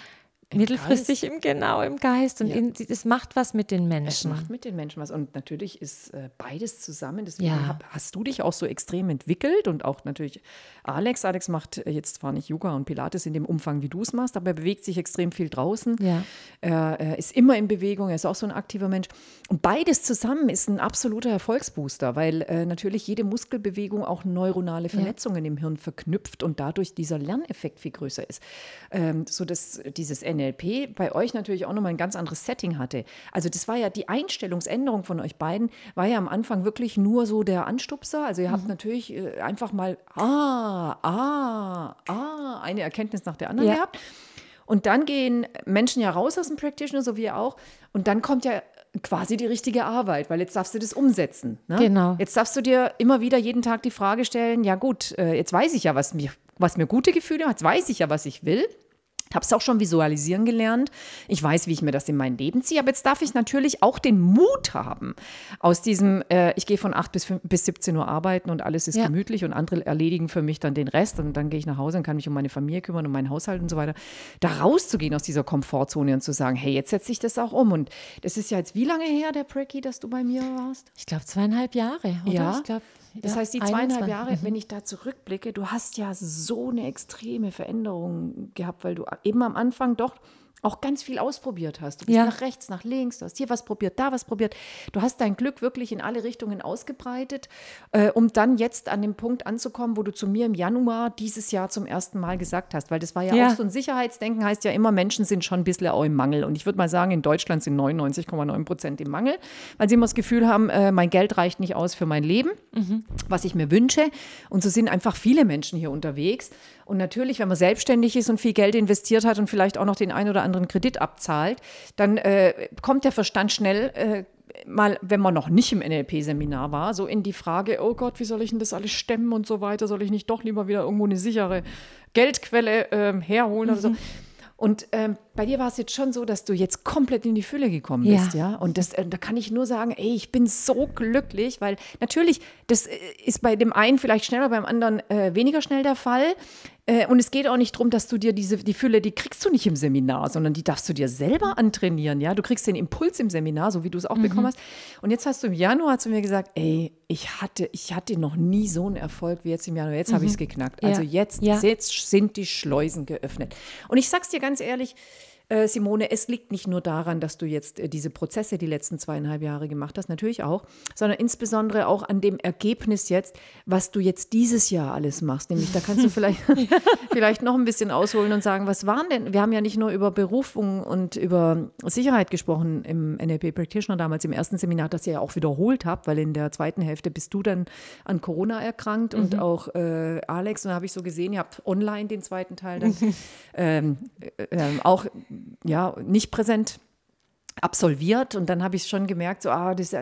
im mittelfristig Geist. im genau im Geist und ja. es macht was mit den Menschen. Es macht mit den Menschen was und natürlich ist äh, beides zusammen. Deswegen ja. hab, hast du dich auch so extrem entwickelt und auch natürlich Alex. Alex macht äh, jetzt zwar nicht Yoga und Pilates in dem Umfang, wie du es machst, aber er bewegt sich extrem viel draußen. Ja. Er, er, ist immer in Bewegung. Er ist auch so ein aktiver Mensch und beides zusammen ist ein absoluter Erfolgsbooster, weil äh, natürlich jede Muskelbewegung auch neuronale Vernetzungen ja. im Hirn verknüpft und dadurch dieser Lerneffekt viel größer ist, ähm, so dass dieses NLP bei euch natürlich auch nochmal ein ganz anderes Setting hatte. Also das war ja die Einstellungsänderung von euch beiden, war ja am Anfang wirklich nur so der Anstupser. Also ihr habt mhm. natürlich äh, einfach mal, ah, ah, ah, eine Erkenntnis nach der anderen ja. gehabt. Und dann gehen Menschen ja raus aus dem Practitioner, so wie ihr auch. Und dann kommt ja quasi die richtige Arbeit, weil jetzt darfst du das umsetzen. Ne? Genau. Jetzt darfst du dir immer wieder jeden Tag die Frage stellen, ja gut, äh, jetzt weiß ich ja, was mir, was mir gute Gefühle hat, jetzt weiß ich ja, was ich will. Ich habe es auch schon visualisieren gelernt. Ich weiß, wie ich mir das in mein Leben ziehe. Aber jetzt darf ich natürlich auch den Mut haben, aus diesem, äh, ich gehe von 8 bis, 5, bis 17 Uhr arbeiten und alles ist ja. gemütlich und andere erledigen für mich dann den Rest. Und dann gehe ich nach Hause und kann mich um meine Familie kümmern, um meinen Haushalt und so weiter. Da rauszugehen aus dieser Komfortzone und zu sagen, hey, jetzt setze ich das auch um. Und das ist ja jetzt wie lange her, der Precky, dass du bei mir warst? Ich glaube zweieinhalb Jahre. Oder? Ja. Ich glaube das heißt, die zweieinhalb 21. Jahre, mhm. wenn ich da zurückblicke, du hast ja so eine extreme Veränderung gehabt, weil du eben am Anfang doch auch ganz viel ausprobiert hast. Du bist ja. nach rechts, nach links, du hast hier was probiert, da was probiert. Du hast dein Glück wirklich in alle Richtungen ausgebreitet, äh, um dann jetzt an dem Punkt anzukommen, wo du zu mir im Januar dieses Jahr zum ersten Mal gesagt hast, weil das war ja, ja. auch so ein Sicherheitsdenken, heißt ja immer, Menschen sind schon ein bisschen auch im Mangel. Und ich würde mal sagen, in Deutschland sind 99,9 Prozent im Mangel, weil sie immer das Gefühl haben, äh, mein Geld reicht nicht aus für mein Leben, mhm. was ich mir wünsche. Und so sind einfach viele Menschen hier unterwegs. Und natürlich, wenn man selbstständig ist und viel Geld investiert hat und vielleicht auch noch den einen oder anderen Kredit abzahlt, dann äh, kommt der Verstand schnell äh, mal, wenn man noch nicht im NLP-Seminar war, so in die Frage, oh Gott, wie soll ich denn das alles stemmen und so weiter? Soll ich nicht doch lieber wieder irgendwo eine sichere Geldquelle äh, herholen mhm. oder so? Und ähm, bei dir war es jetzt schon so, dass du jetzt komplett in die Fülle gekommen bist, ja. ja? Und das, äh, da kann ich nur sagen, ey, ich bin so glücklich, weil natürlich, das äh, ist bei dem einen vielleicht schneller, beim anderen äh, weniger schnell der Fall. Äh, und es geht auch nicht darum, dass du dir diese, die Fülle, die kriegst du nicht im Seminar, sondern die darfst du dir selber antrainieren, ja. Du kriegst den Impuls im Seminar, so wie du es auch mhm. bekommen hast. Und jetzt hast du im Januar zu mir gesagt, ey, ich hatte, ich hatte noch nie so einen Erfolg wie jetzt im Januar. Jetzt mhm. habe ich es geknackt. Also ja. Jetzt, ja. jetzt sind die Schleusen geöffnet. Und ich sag's dir ganz ehrlich, äh, Simone, es liegt nicht nur daran, dass du jetzt äh, diese Prozesse die letzten zweieinhalb Jahre gemacht hast, natürlich auch, sondern insbesondere auch an dem Ergebnis jetzt, was du jetzt dieses Jahr alles machst. Nämlich, da kannst du vielleicht, vielleicht noch ein bisschen ausholen und sagen, was waren denn, wir haben ja nicht nur über Berufung und über Sicherheit gesprochen im NLP Practitioner damals im ersten Seminar, das ihr ja auch wiederholt habt, weil in der zweiten Hälfte bist du dann an Corona erkrankt mhm. und auch äh, Alex. Und da habe ich so gesehen, ihr habt online den zweiten Teil dann ähm, äh, äh, auch ja, nicht präsent absolviert und dann habe ich schon gemerkt, so, ah, das,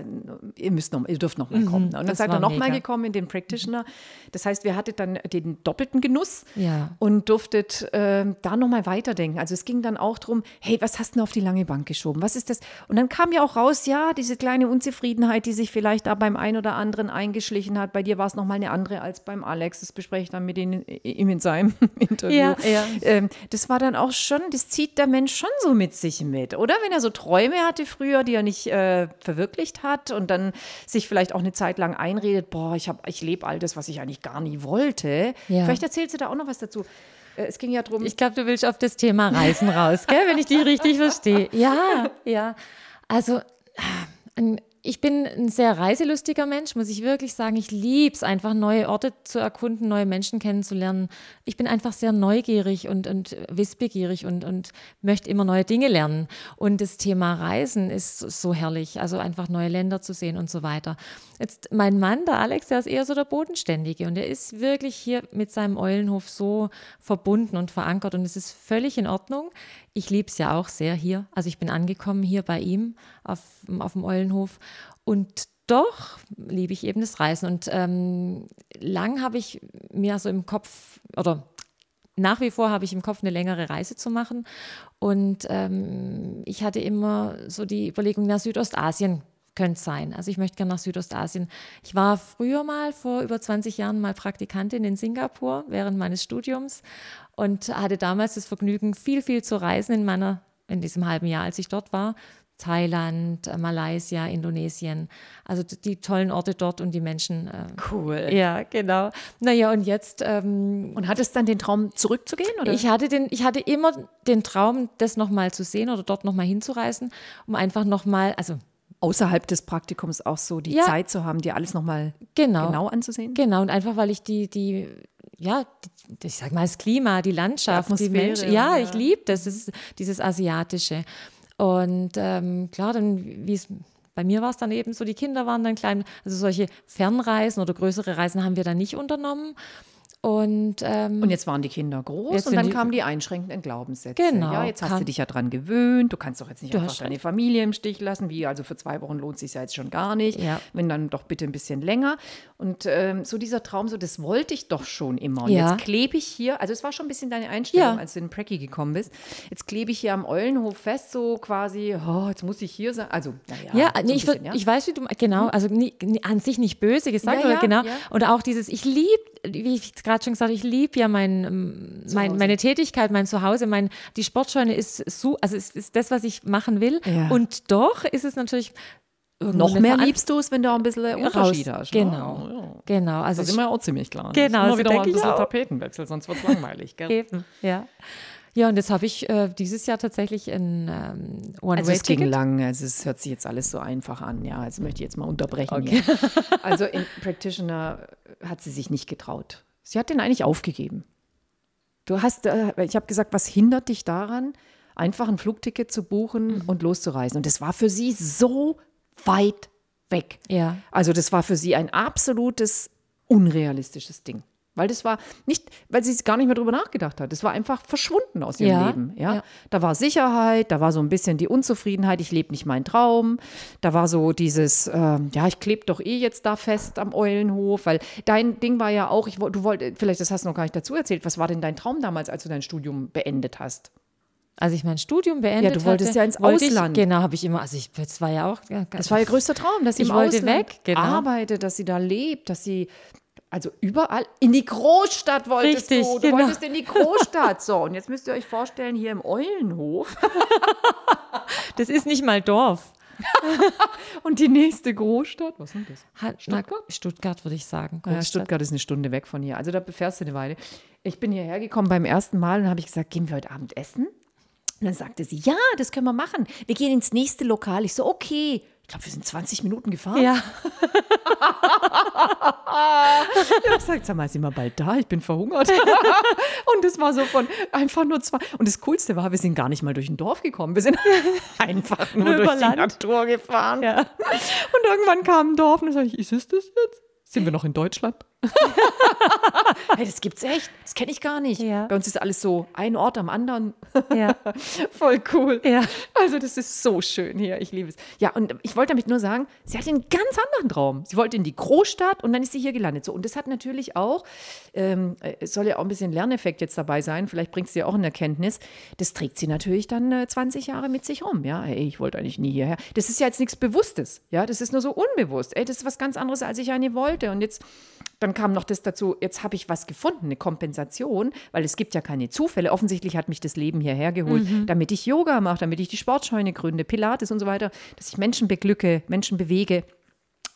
ihr müsst noch, ihr dürft noch mal mhm, kommen. Und dann seid ihr noch mega. mal gekommen in den Practitioner. Das heißt, wir hattet dann den doppelten Genuss ja. und durftet äh, da noch mal weiterdenken. Also es ging dann auch darum, hey, was hast du auf die lange Bank geschoben? Was ist das? Und dann kam ja auch raus, ja, diese kleine Unzufriedenheit, die sich vielleicht da beim einen oder anderen eingeschlichen hat. Bei dir war es noch mal eine andere als beim Alex. Das bespreche ich dann mit ihm in seinem Interview. Ja, ja. Ähm, das war dann auch schon, das zieht der Mensch schon so mit sich mit, oder? Wenn er so treu Träume hatte früher, die er nicht äh, verwirklicht hat und dann sich vielleicht auch eine Zeit lang einredet, boah, ich, ich lebe all das, was ich eigentlich gar nie wollte. Ja. Vielleicht erzählst du da auch noch was dazu. Äh, es ging ja darum. Ich glaube, du willst auf das Thema Reisen raus, gell, wenn ich dich richtig verstehe. Ja, ja. Also ein ich bin ein sehr reiselustiger Mensch, muss ich wirklich sagen. Ich liebe es einfach, neue Orte zu erkunden, neue Menschen kennenzulernen. Ich bin einfach sehr neugierig und, und wissbegierig und, und möchte immer neue Dinge lernen. Und das Thema Reisen ist so herrlich, also einfach neue Länder zu sehen und so weiter. Jetzt mein Mann, der Alex, der ist eher so der Bodenständige und er ist wirklich hier mit seinem Eulenhof so verbunden und verankert und es ist völlig in Ordnung. Ich liebe es ja auch sehr hier. Also ich bin angekommen hier bei ihm auf, auf dem Eulenhof und doch liebe ich eben das Reisen. Und ähm, lang habe ich mir so im Kopf, oder nach wie vor habe ich im Kopf, eine längere Reise zu machen. Und ähm, ich hatte immer so die Überlegung, nach Südostasien könnte sein. Also ich möchte gerne nach Südostasien. Ich war früher mal, vor über 20 Jahren, mal Praktikantin in Singapur während meines Studiums und hatte damals das Vergnügen, viel, viel zu reisen in meiner, in diesem halben Jahr, als ich dort war. Thailand, äh, Malaysia, Indonesien. Also die tollen Orte dort und die Menschen. Äh, cool. Ja, genau. Naja, und jetzt. Ähm, und hattest dann den Traum, zurückzugehen? Oder? Ich, hatte den, ich hatte immer den Traum, das nochmal zu sehen oder dort nochmal hinzureisen, um einfach nochmal, also außerhalb des Praktikums auch so die ja. Zeit zu haben, dir alles nochmal genau. genau anzusehen? Genau, und einfach, weil ich die, die ja, die, ich sag mal, das Klima, die Landschaft, die, die Menschen, ja, ja, ich liebe das, das ist dieses Asiatische. Und ähm, klar, dann, wie es bei mir war es dann eben so, die Kinder waren dann klein, also solche Fernreisen oder größere Reisen haben wir dann nicht unternommen. Und, ähm, und jetzt waren die Kinder groß und dann die, kamen die einschränkenden Glaubenssätze. Genau. Ja, jetzt hast du dich ja dran gewöhnt. Du kannst doch jetzt nicht einfach deine Familie im Stich lassen. Wie, also für zwei Wochen lohnt es sich ja jetzt schon gar nicht. Ja. Wenn dann doch bitte ein bisschen länger. Und ähm, so dieser Traum, so das wollte ich doch schon immer. Und ja. jetzt klebe ich hier, also es war schon ein bisschen deine Einstellung, ja. als du in Precki gekommen bist. Jetzt klebe ich hier am Eulenhof fest, so quasi, oh, jetzt muss ich hier sein. Also, naja. Ja, nee, ich, bisschen, ich weiß, wie du, genau, mhm. also nie, an sich nicht böse gesagt, oder genau. Und auch dieses, ich liebe, wie ich gerade schon gesagt habe, ich liebe ja mein, ähm, mein, meine Tätigkeit, mein Zuhause, mein, die Sportscheune ist so, also es ist das, was ich machen will. Und doch ist es natürlich noch mehr liebst du es, wenn du auch ein bisschen Unterschied raus. hast. Ne? Genau, ja. genau. Also das ist immer auch ziemlich klar. Genau, immer wieder mal ein bisschen Tapetenwechsel, sonst wird es langweilig. Gell? Eben, ja. Ja, und jetzt habe ich äh, dieses Jahr tatsächlich ein ähm, One-Way-Ticket. Also es ging lang, also es hört sich jetzt alles so einfach an. Ja, also möchte ich jetzt mal unterbrechen. Okay. Also in Practitioner hat sie sich nicht getraut. Sie hat den eigentlich aufgegeben. Du hast, äh, ich habe gesagt, was hindert dich daran, einfach ein Flugticket zu buchen mhm. und loszureisen? Und das war für sie so weit weg. Ja. Also das war für sie ein absolutes unrealistisches Ding. Weil das war nicht, weil sie gar nicht mehr drüber nachgedacht hat. Das war einfach verschwunden aus ihrem ja, Leben. Ja? ja? Da war Sicherheit, da war so ein bisschen die Unzufriedenheit, ich lebe nicht meinen Traum. Da war so dieses, äh, ja, ich klebe doch eh jetzt da fest am Eulenhof, weil dein Ding war ja auch, ich, du wolltest, vielleicht das hast du noch gar nicht dazu erzählt, was war denn dein Traum damals, als du dein Studium beendet hast? als ich mein Studium beendet hatte. Ja, du wolltest hatte, ja ins Ausland. Ich, genau, habe ich immer, also ich, das war ja auch. Ja, das war ihr größter Traum, dass sie ich im wollte Ausland weg, genau. arbeitet, dass sie da lebt, dass sie, also überall, in die Großstadt wolltest Richtig, du. Du genau. wolltest in die Großstadt. So, und jetzt müsst ihr euch vorstellen, hier im Eulenhof. das ist nicht mal Dorf. und die nächste Großstadt, was ist das? Stuttgart? Stuttgart würde ich sagen. Ja, Stuttgart ist eine Stunde weg von hier. Also da befährst du eine Weile. Ich bin hierher gekommen beim ersten Mal und habe ich gesagt, gehen wir heute Abend essen? Und dann sagte sie, ja, das können wir machen. Wir gehen ins nächste Lokal. Ich so, okay. Ich glaube, wir sind 20 Minuten gefahren. Ja. ich sagte, sag mal, sind wir bald da? Ich bin verhungert. und das war so von einfach nur zwei. Und das Coolste war, wir sind gar nicht mal durch ein Dorf gekommen. Wir sind einfach nur, durch die Natur gefahren. Ja. Und irgendwann kam ein Dorf und dann sage ich, ist es das jetzt? Sind wir noch in Deutschland? hey, das gibt's echt. Das kenne ich gar nicht. Ja. Bei uns ist alles so ein Ort am anderen. Ja. Voll cool. Ja. Also, das ist so schön hier. Ich liebe es. Ja, und ich wollte damit nur sagen, sie hatte einen ganz anderen Traum. Sie wollte in die Großstadt und dann ist sie hier gelandet. So, und das hat natürlich auch, ähm, es soll ja auch ein bisschen Lerneffekt jetzt dabei sein. Vielleicht bringt sie ja auch eine Erkenntnis. Das trägt sie natürlich dann äh, 20 Jahre mit sich rum. Ja, ey, ich wollte eigentlich nie hierher. Das ist ja jetzt nichts Bewusstes. Ja, das ist nur so unbewusst. Ey, das ist was ganz anderes, als ich eine wollte. Und jetzt dann kam noch das dazu, jetzt habe ich was gefunden, eine Kompensation, weil es gibt ja keine Zufälle. Offensichtlich hat mich das Leben hierher geholt, mhm. damit ich Yoga mache, damit ich die Sportscheune gründe, Pilates und so weiter, dass ich Menschen beglücke, Menschen bewege.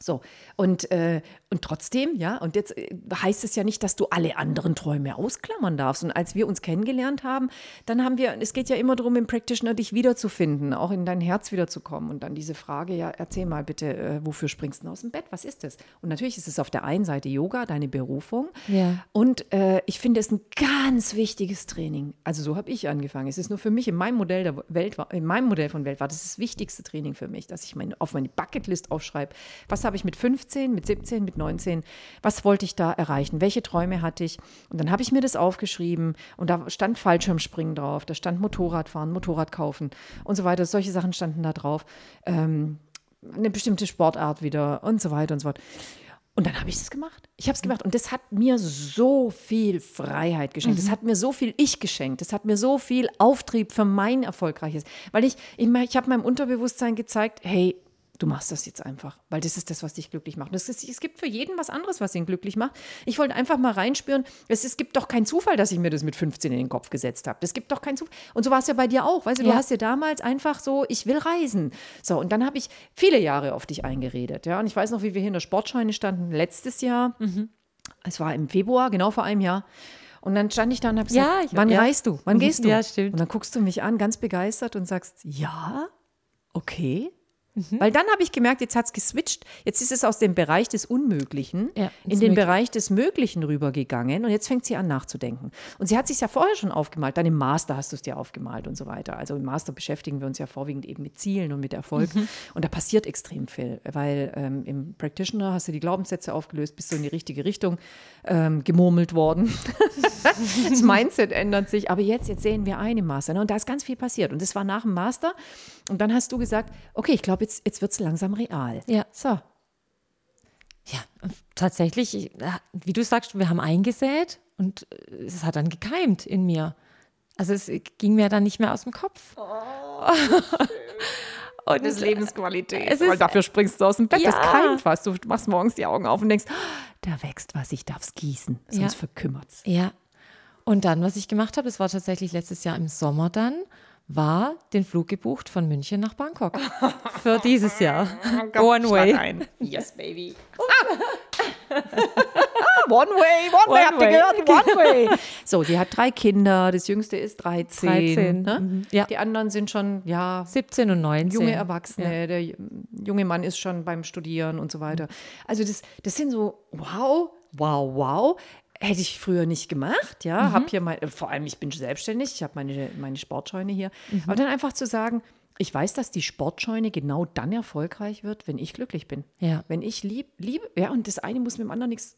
So, und, äh, und trotzdem, ja, und jetzt äh, heißt es ja nicht, dass du alle anderen Träume ausklammern darfst. Und als wir uns kennengelernt haben, dann haben wir, es geht ja immer darum, im Practitioner dich wiederzufinden, auch in dein Herz wiederzukommen. Und dann diese Frage, ja, erzähl mal bitte, äh, wofür springst du aus dem Bett? Was ist das? Und natürlich ist es auf der einen Seite Yoga, deine Berufung. Ja. Und äh, ich finde es ein ganz wichtiges Training. Also so habe ich angefangen. Es ist nur für mich in meinem Modell der Welt, in meinem Modell von Welt war das das wichtigste Training für mich, dass ich mein, auf meine Bucketlist aufschreibe, was habe ich mit 15, mit 17, mit 19, was wollte ich da erreichen? Welche Träume hatte ich? Und dann habe ich mir das aufgeschrieben und da stand Fallschirmspringen drauf, da stand Motorradfahren, Motorrad kaufen und so weiter. Solche Sachen standen da drauf. Ähm, eine bestimmte Sportart wieder und so weiter und so fort. Und dann habe ich es gemacht. Ich habe es gemacht. Und das hat mir so viel Freiheit geschenkt. Das hat mir so viel Ich geschenkt. Das hat mir so viel Auftrieb für mein erfolgreiches. Weil ich, ich, ich habe meinem Unterbewusstsein gezeigt, hey, du machst das jetzt einfach, weil das ist das, was dich glücklich macht. Ist, es gibt für jeden was anderes, was ihn glücklich macht. Ich wollte einfach mal reinspüren, es, es gibt doch keinen Zufall, dass ich mir das mit 15 in den Kopf gesetzt habe. Es gibt doch keinen Zufall. Und so war es ja bei dir auch. Weißt du, Ja. du hast ja damals einfach so, ich will reisen. So, und dann habe ich viele Jahre auf dich eingeredet. Ja, und ich weiß noch, wie wir hier in der Sportscheune standen letztes Jahr. Mhm. Es war im Februar, genau vor einem Jahr. Und dann stand ich da und habe gesagt, Ja, ich- wann ja. reist du? Wann Mhm. gehst du? Ja, stimmt. Und dann guckst du mich an, ganz begeistert und sagst, ja, okay. Mhm. Weil dann habe ich gemerkt, jetzt hat es geswitcht. Jetzt ist es aus dem Bereich des Unmöglichen Ja, in den Mögliche. Bereich des Möglichen rübergegangen. Und jetzt fängt sie an nachzudenken. Und sie hat sich ja vorher schon aufgemalt. Dann im Master hast du es dir aufgemalt und so weiter. Also im Master beschäftigen wir uns ja vorwiegend eben mit Zielen und mit Erfolg. Mhm. Und da passiert extrem viel. Weil ähm, im Practitioner hast du die Glaubenssätze aufgelöst, bist du in die richtige Richtung ähm, gemurmelt worden. das Mindset ändert sich. Aber jetzt, jetzt sehen wir ein im Master. Ne? Und da ist ganz viel passiert. Und das war nach dem Master. Und dann hast du gesagt, okay, ich glaube, jetzt, jetzt wird es langsam real. Ja. So. Ja, tatsächlich, ich- wie du sagst, wir haben eingesät und äh, es hat dann gekeimt in mir. Also es ging mir dann nicht mehr aus dem Kopf. und Das ist Lebensqualität. Es ist- Weil dafür springst du aus dem Bett. Das Ja. keimt was. Du machst morgens die Augen auf und denkst, "Ah, da wächst was, ich darf es gießen. Sonst Ja. verkümmert's. Ja. Und dann, was ich gemacht habe, das war tatsächlich letztes Jahr im Sommer dann, war den Flug gebucht von München nach Bangkok. Für dieses Jahr. One way. Ein. Yes, baby. one way, one, way, One habt ihr way. gehört? One way. So, sie hat drei Kinder. Das jüngste ist 13. 13, Ne? mhm, ja. Die anderen sind schon, ja, 17 und 19. junge Erwachsene, der junge Mann ist schon beim Studieren und so weiter. Also das, das sind so, wow, wow, wow. Hätte ich früher nicht gemacht, ja. Hab hier mein, vor allem, ich bin selbstständig, ich habe meine, meine Sportscheune hier. Aber dann einfach zu sagen, ich weiß, dass die Sportscheune genau dann erfolgreich wird, wenn ich glücklich bin. Ja. Wenn ich lieb, liebe, ja, und das eine muss mit dem anderen nichts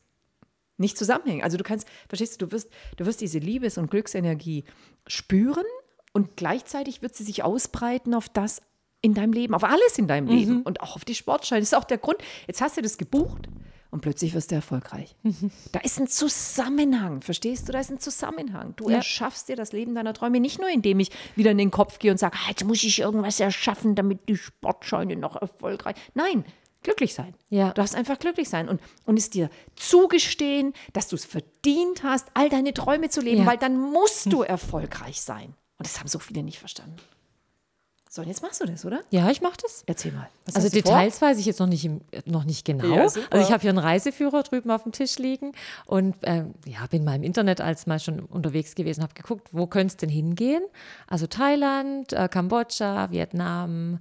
nicht zusammenhängen. Also du kannst, verstehst du, du wirst, du wirst diese Liebes- und Glücksenergie spüren und gleichzeitig wird sie sich ausbreiten auf das in deinem Leben, auf alles in deinem Leben und auch auf die Sportscheine. Das ist auch der Grund. Jetzt hast du das gebucht und plötzlich wirst du erfolgreich. Da ist ein Zusammenhang, verstehst du? Da ist ein Zusammenhang. Du Ja. erschaffst dir das Leben deiner Träume nicht nur, indem ich wieder in den Kopf gehe und sage, ah, jetzt muss ich irgendwas erschaffen, damit die Sportscheune noch erfolgreich. Nein, glücklich sein. Ja. Du darfst einfach glücklich sein und, und es dir zugestehen, dass du es verdient hast, all deine Träume zu leben, Ja. weil dann musst du erfolgreich sein. Und das haben so viele nicht verstanden. So, und jetzt machst du das, oder? Ja, ich mache das. Erzähl mal. Was Also du vor? Details weiß ich jetzt noch nicht, im, noch nicht genau. Ja, also ich habe hier einen Reiseführer drüben auf dem Tisch liegen und ähm, ja, bin mal im Internet als mal schon unterwegs gewesen, habe geguckt, wo könnte es denn hingehen? Also Thailand, äh, Kambodscha, Vietnam,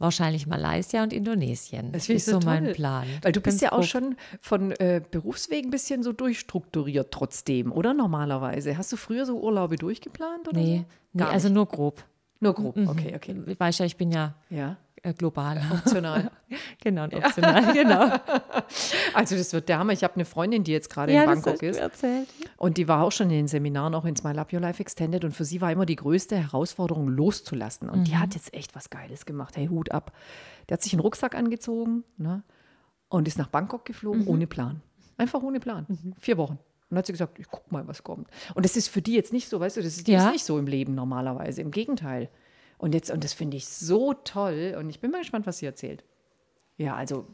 wahrscheinlich Malaysia und Indonesien. Das ist so mein toll. Plan. Weil du bist Ganz ja auch schon von äh, Berufswegen ein bisschen so durchstrukturiert trotzdem, oder normalerweise? Hast du früher so Urlaube durchgeplant oder Nee, so? nee also nur grob. Nur grob, okay, okay. Ich weiß ja, ich bin ja Ja, äh, global. optional. genau, optional, genau. Also das wird der Hammer. Ich habe eine Freundin, die jetzt gerade ja, in Bangkok ist. erzählt. Und die war auch schon in den Seminaren, auch in Smile Up Your Life Extended. Und für sie war immer die größte Herausforderung, loszulassen. Und Mhm. die hat jetzt echt was Geiles gemacht. Hey, Hut ab. Die hat sich einen Rucksack angezogen ne? und ist nach Bangkok geflogen, Mhm. ohne Plan. Einfach ohne Plan. Vier Wochen. Und dann hat sie gesagt, ich guck mal, was kommt. Und das ist für die jetzt nicht so, weißt du, das ist, Ja. ist nicht so im Leben normalerweise. Im Gegenteil. Und jetzt, und das finde ich so toll. Und ich bin mal gespannt, was sie erzählt. Ja, also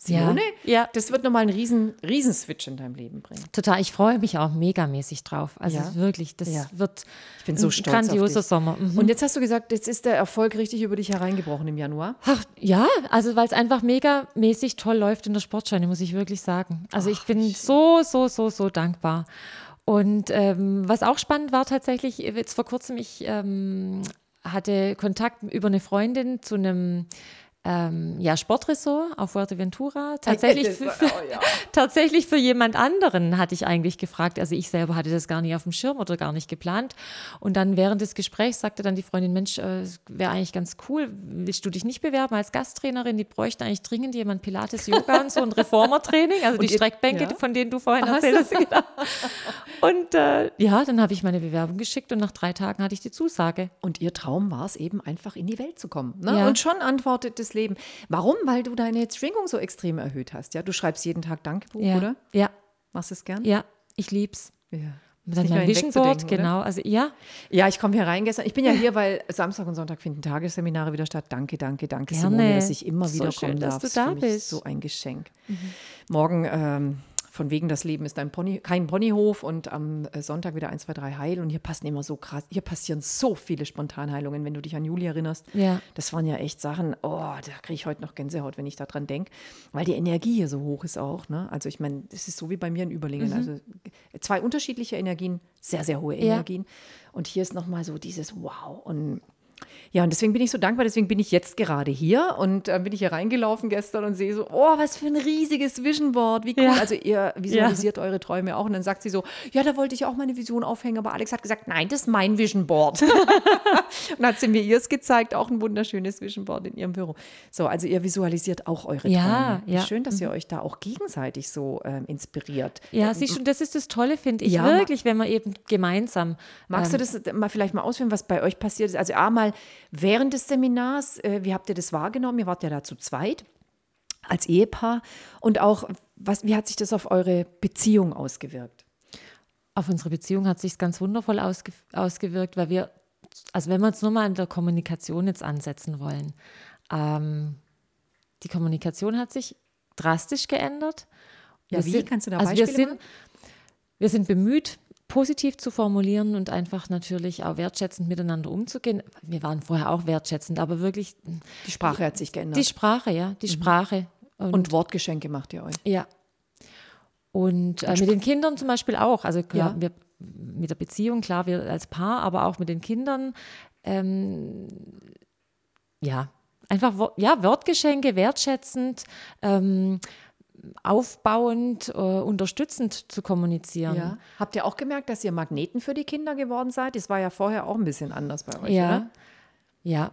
Simone, Ja. das wird nochmal einen riesen, riesen Switch in deinem Leben bringen. Total, ich freue mich auch megamäßig drauf. Also Ja? wirklich, das Ja. wird Ich bin so ein stolz auf grandioser dich. Sommer. Mhm. Und jetzt hast du gesagt, jetzt ist der Erfolg richtig über dich hereingebrochen im Januar. Ach, ja, also weil es einfach megamäßig toll läuft in der Sportscheune, muss ich wirklich sagen. Also ich bin so, so, so, so dankbar. Und ähm, was auch spannend war tatsächlich, jetzt vor kurzem, ich ähm, hatte Kontakt über eine Freundin zu einem ähm, ja, Sportressort auf Fuerteventura. Tatsächlich, für, für, oh tatsächlich für jemand anderen hatte ich eigentlich gefragt. Also ich selber hatte das gar nicht auf dem Schirm oder gar nicht geplant. Und dann während des Gesprächs sagte dann die Freundin, Mensch, äh, wäre eigentlich ganz cool, willst du dich nicht bewerben als Gasttrainerin? Die bräuchten eigentlich dringend jemand Pilates, Yoga und so ein Reformertraining, also die ihr- Streckbänke, ja. von denen du vorhin Ach erzählt hast. Genau. Und äh, ja, dann habe ich meine Bewerbung geschickt und nach drei Tagen hatte ich die Zusage. Und ihr Traum war es eben, einfach in die Welt zu kommen. Ne? Ja. Und schon antwortet das Leben. Warum? Weil du deine Schwingung so extrem erhöht hast. Ja? Du schreibst jeden Tag Dankebuch, Ja, oder? ja, Machst es gern? ja, ich lieb's. Ja. Dann mein Vision Board, genau. Also ja, Ja, ich komme hier rein gestern. Ich bin ja hier, weil Samstag und Sonntag finden Tagesseminare wieder statt. Danke, danke, danke, Gerne. Simone, dass ich immer So wieder schön, kommen dass darf. du Das ist da bist. so ein Geschenk. Morgen, ähm, von wegen, das Leben ist ein Pony, kein Ponyhof und am äh, Sonntag wieder 1, 2, 3 Heil. Und hier passen immer so krass, hier passieren so viele Spontanheilungen, wenn du dich an Juli erinnerst. Ja. Das waren ja echt Sachen, oh, da kriege ich heute noch Gänsehaut, wenn ich daran denke, weil die Energie hier so hoch ist auch. Ne? Also ich meine, das ist so wie bei mir in Überlingen. Also äh, zwei unterschiedliche Energien, sehr, sehr hohe Ja. Energien. Und hier ist nochmal so dieses Wow. Und ja, und deswegen bin ich so dankbar, deswegen bin ich jetzt gerade hier und äh, bin ich hier reingelaufen gestern und sehe so, oh, was für ein riesiges Vision Board, wie cool. Ja. Also ihr visualisiert eure Träume auch und dann sagt sie so, ja, da wollte ich auch meine Vision aufhängen, aber Alex hat gesagt, nein, das ist mein Vision Board. und dann hat sie mir ihrs gezeigt, auch ein wunderschönes Vision Board in ihrem Büro. So, also ihr visualisiert auch eure Ja, Träume. Wie ja. Mhm. Schön, dass ihr euch da auch gegenseitig so ähm, inspiriert. Ja, siehst du, das ist das Tolle, finde ich Ja, wirklich, wenn man eben gemeinsam. Magst du das mal vielleicht mal ausführen, was bei euch passiert ist? Also einmal während des Seminars, äh, wie habt ihr das wahrgenommen? Ihr wart ja da zu zweit als Ehepaar und auch, was, wie hat sich das auf eure Beziehung ausgewirkt? Auf unsere Beziehung hat sich ganz wundervoll ausge, ausgewirkt, weil wir, also wenn wir uns nur mal an der Kommunikation jetzt ansetzen wollen, ähm, die Kommunikation hat sich drastisch geändert. Ja, Wir wie? sind- Kannst du da also wir Beispiele sind, wir sind bemüht, positiv zu formulieren und einfach natürlich auch wertschätzend miteinander umzugehen. Wir waren vorher auch wertschätzend, aber wirklich Die Sprache hat sich geändert. die Sprache, ja, die Sprache. Und, und Wortgeschenke macht ihr euch. ja. Und äh, mit den Kindern zum Beispiel auch. Also klar, Ja. wir, mit der Beziehung, klar, wir als Paar, aber auch mit den Kindern. Ähm, ja, einfach ja, Wortgeschenke, wertschätzend, ähm, aufbauend, äh, unterstützend zu kommunizieren. Ja. Habt ihr auch gemerkt, dass ihr Magneten für die Kinder geworden seid? Das war ja vorher auch ein bisschen anders bei euch, Ja. oder? Ja.